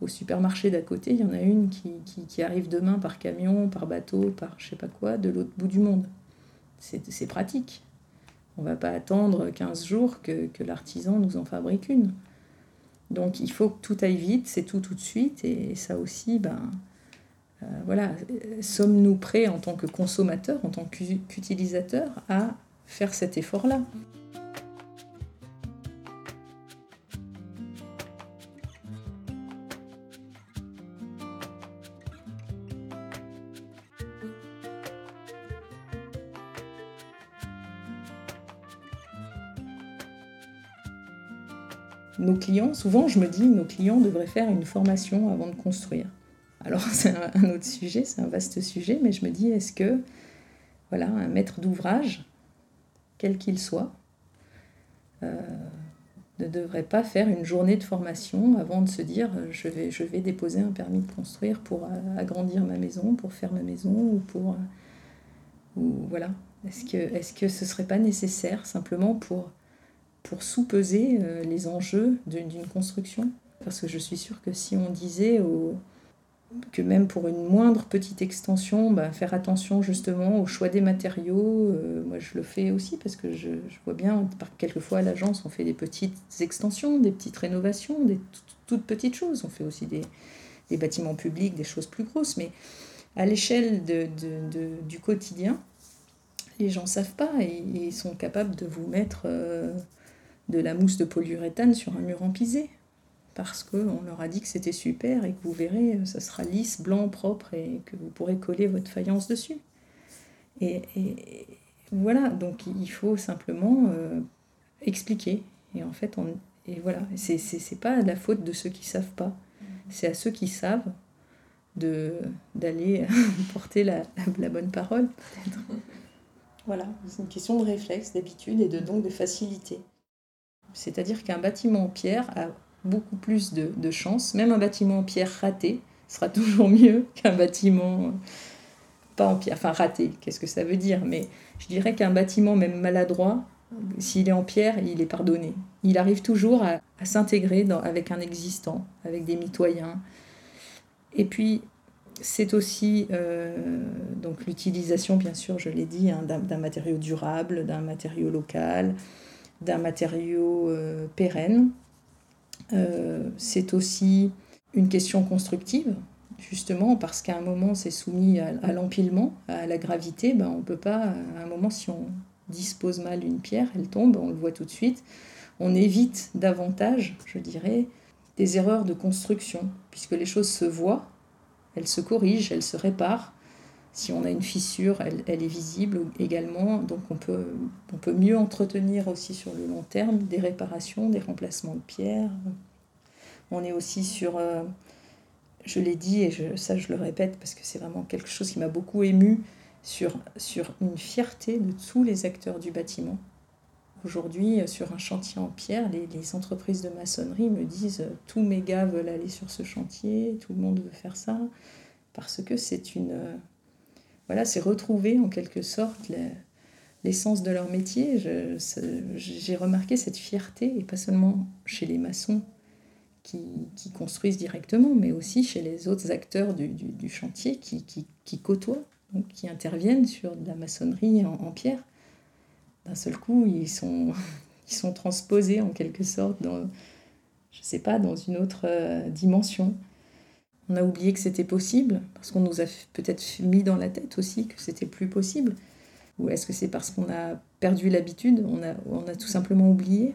au supermarché d'à côté, il y en a une qui, arrive demain par camion, par bateau, par je sais pas quoi, de l'autre bout du monde? C'est pratique. On va pas attendre 15 jours que, que l'artisan nous en fabrique une. Donc il faut que tout aille vite, c'est tout tout de suite, et ça aussi, ben, euh, voilà, sommes-nous prêts en tant que consommateurs, en tant qu'utilisateurs, à faire cet effort-là? Nos clients, souvent je me dis, nos clients devraient faire une formation avant de construire. Alors <laughs> c'est un autre sujet, c'est un vaste sujet, mais je me dis, est-ce que voilà, un maître d'ouvrage, quel qu'il soit, euh, ne devrait pas faire une journée de formation avant de se dire je vais, je vais déposer un permis de construire pour agrandir ma maison, pour faire ma maison ou pour. Ou, voilà. Est-ce que, est -ce que ce serait pas nécessaire simplement pour pour sous-peser euh, les enjeux d'une construction? Parce que je suis sûre que si on disait au, que même pour une moindre petite extension, bah, faire attention justement au choix des matériaux, euh, moi je le fais aussi parce que je, vois bien, quelquefois à l'agence on fait des petites extensions, des petites rénovations, des toutes petites choses. On fait aussi des, bâtiments publics, des choses plus grosses, mais à l'échelle du quotidien, les gens ne savent pas et, ils sont capables de vous mettre euh, de la mousse de polyuréthane sur un mur empisé parce qu'on leur a dit que c'était super et que vous verrez, ça sera lisse, blanc, propre et que vous pourrez coller votre faïence dessus. Et, voilà, donc il faut simplement euh, expliquer. Et en fait, on, et voilà, c'est, c'est, pas la faute de ceux qui savent pas, c'est à ceux qui savent de, d'aller <laughs> porter la, la, bonne parole, peut-être. Voilà, c'est une question de réflexe, d'habitude et de, donc de facilité. C'est-à-dire qu'un bâtiment en pierre a beaucoup plus de, de chance, même un bâtiment en pierre raté sera <laughs> toujours mieux qu'un bâtiment pas en pierre, enfin raté, qu'est-ce que ça veut dire Mais je dirais qu'un bâtiment même maladroit, s'il est en pierre, il est pardonné. Il arrive toujours à, s'intégrer avec un existant, avec des mitoyens. Et puis, c'est aussi euh, donc l'utilisation, bien sûr, je l'ai dit, hein, d'un matériau durable, d'un matériau local, d'un matériau euh, pérenne. Euh, c'est aussi une question constructive, justement, parce qu'à un moment, c'est soumis à, l'empilement, à la gravité. Ben, on ne peut pas, à un moment, si on dispose mal une pierre, elle tombe, on le voit tout de suite. On évite davantage, je dirais, des erreurs de construction, puisque les choses se voient, elles se corrigent, elles se réparent. Si on a une fissure, elle, est visible également, donc on peut, on peut mieux entretenir aussi sur le long terme des réparations, des remplacements de pierres. On est aussi sur, euh, je l'ai dit et ça je le répète parce que c'est vraiment quelque chose qui m'a beaucoup ému, sur, sur une fierté de tous les acteurs du bâtiment. Aujourd'hui, sur un chantier en pierre, les, les, entreprises de maçonnerie me disent tous mes gars veulent aller sur ce chantier, tout le monde veut faire ça, parce que c'est une. Voilà, c'est retrouver en quelque sorte l'essence de leur métier. J'ai remarqué cette fierté, et pas seulement chez les maçons qui, construisent directement, mais aussi chez les autres acteurs du, chantier qui, côtoient qui interviennent sur de la maçonnerie en, pierre. D'un seul coup, ils sont, <laughs> ils sont transposés en quelque sorte dans, je sais pas, dans une autre euh, dimension. On a oublié que c'était possible, parce qu'on nous a peut-être mis dans la tête aussi que c'était plus possible. Ou est-ce que c'est parce qu'on a perdu l'habitude, on a, tout simplement oublié?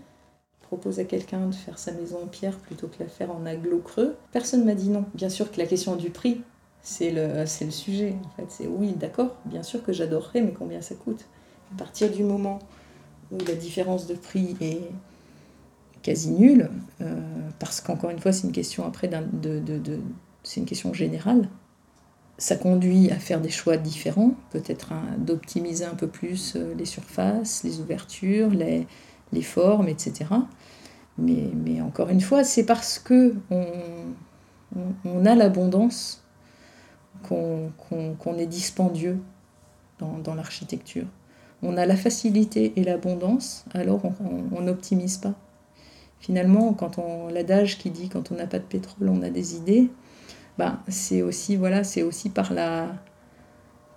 Propose à quelqu'un de faire sa maison en pierre plutôt que la faire en aglo creux. Personne m'a dit non. Bien sûr que la question du prix, c'est le, sujet. C'est oui, d'accord, bien sûr que j'adorerais, mais combien ça coûte? À partir du moment où la différence de prix est quasi nulle, euh, parce qu'encore une fois, c'est une question après de, c'est une question générale. Ça conduit à faire des choix différents, peut-être d'optimiser un peu plus euh, les surfaces, les ouvertures, les, formes, etc. Mais, encore une fois, c'est parce que on, a l'abondance qu'on est dispendieux dans, l'architecture. On a la facilité et l'abondance, alors on n'optimise pas. Finalement, quand on l'adage qui dit quand on n'a pas de pétrole, on a des idées, ben, c'est aussi voilà, c'est aussi par la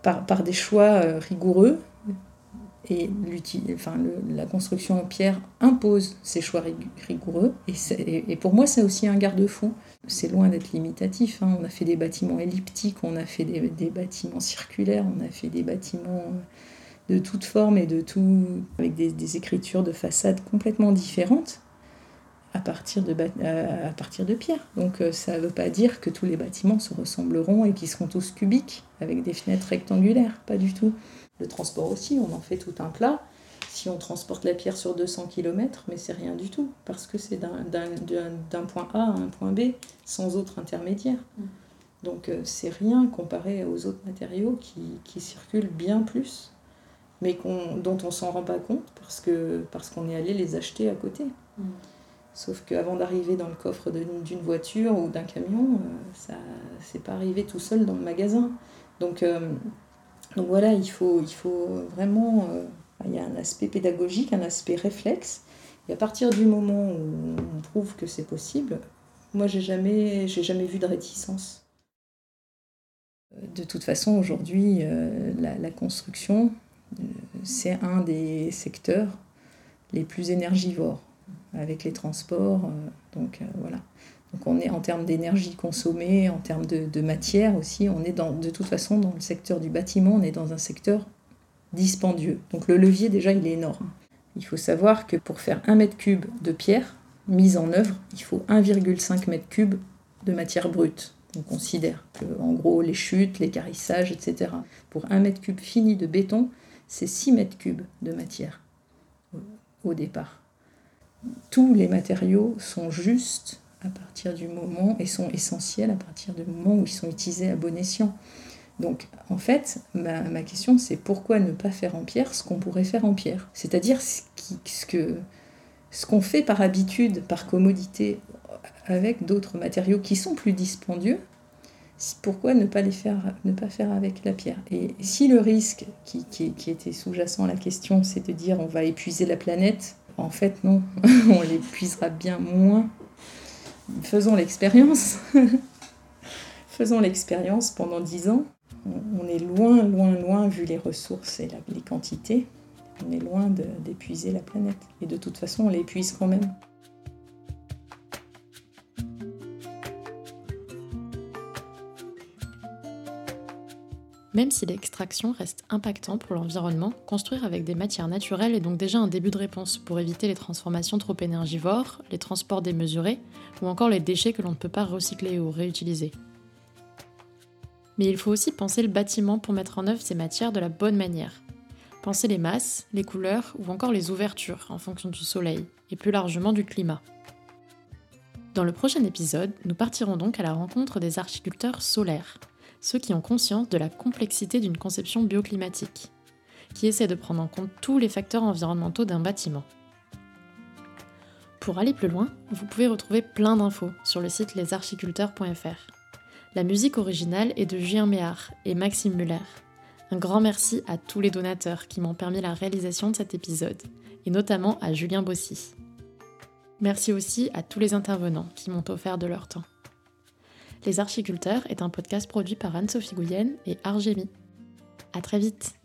par, par des choix euh, rigoureux et enfin, la construction en pierre impose ces choix rigoureux. Et, et pour moi, c'est aussi un garde-fou. C'est loin d'être limitatif. Hein. On a fait des bâtiments elliptiques, on a fait des, bâtiments circulaires, on a fait des bâtiments de toutes formes et de tout, avec des, des écritures de façade complètement différentes à partir de, à partir de pierre. Donc euh, ça ne veut pas dire que tous les bâtiments se ressembleront et qu'ils seront tous cubiques avec des fenêtres rectangulaires, pas du tout. Le transport aussi, on en fait tout un plat. Si on transporte la pierre sur 200 km, mais c'est rien du tout, parce que c'est d'un point A à un point B, sans autre intermédiaire. Mm. Donc euh, c'est rien comparé aux autres matériaux qui, qui circulent bien plus, mais dont on s'en rend pas compte parce qu'on parce qu'on est allé les acheter à côté. Mm. Sauf qu'avant d'arriver dans le coffre d'une voiture ou d'un camion, euh, ça c'est pas arrivé tout seul dans le magasin. Donc euh, voilà, il faut, vraiment. Euh, il y a un aspect pédagogique, un aspect réflexe. Et à partir du moment où on prouve que c'est possible, moi, j'ai jamais, jamais vu de réticence. De toute façon, aujourd'hui, la, construction, c'est un des secteurs les plus énergivores avec les transports. donc voilà. Donc on est en termes d'énergie consommée, en termes de, matière aussi, on est dans, de toute façon dans le secteur du bâtiment, on est dans un secteur dispendieux. Donc le levier déjà il est énorme. Il faut savoir que pour faire un mètre cube de pierre mise en œuvre, il faut 1,5 mètre cube de matière brute. On considère que en gros les chutes, les carissages, etc. Pour un mètre cube fini de béton, c'est 6 mètres cubes de matière au départ. Tous les matériaux sont justes à partir du moment et sont essentiels à partir du moment où ils sont utilisés à bon escient. Donc en fait, ma, question c'est pourquoi ne pas faire en pierre ce qu'on pourrait faire en pierre? C'est-à-dire ce, que ce qu'on fait par habitude, par commodité, avec d'autres matériaux qui sont plus dispendieux, pourquoi ne pas les faire, ne pas faire avec la pierre? Et si le risque qui, qui était sous-jacent à la question, c'est de dire on va épuiser la planète, en fait non, <laughs> on l'épuisera bien moins faisons l'expérience. <laughs> faisons l'expérience pendant dix ans. On est loin, loin, loin, vu les ressources et les quantités, on est loin d'épuiser la planète. Et de toute façon, on l'épuise quand même. Même si l'extraction reste impactant pour l'environnement, construire avec des matières naturelles est donc déjà un début de réponse pour éviter les transformations trop énergivores, les transports démesurés ou encore les déchets que l'on ne peut pas recycler ou réutiliser. Mais il faut aussi penser le bâtiment pour mettre en œuvre ces matières de la bonne manière. Penser les masses, les couleurs ou encore les ouvertures en fonction du soleil et plus largement du climat. Dans le prochain épisode, nous partirons donc à la rencontre des archiculteurs solaires ceux qui ont conscience de la complexité d'une conception bioclimatique, qui essaie de prendre en compte tous les facteurs environnementaux d'un bâtiment. Pour aller plus loin, vous pouvez retrouver plein d'infos sur le site lesarchiculteurs.fr. La musique originale est de Julien Méard et Maxime Muller. Un grand merci à tous les donateurs qui m'ont permis la réalisation de cet épisode, et notamment à Julien Bossy. Merci aussi à tous les intervenants qui m'ont offert de leur temps. Les Archiculteurs est un podcast produit par Anne-Sophie Gouyen et Argémy. À très vite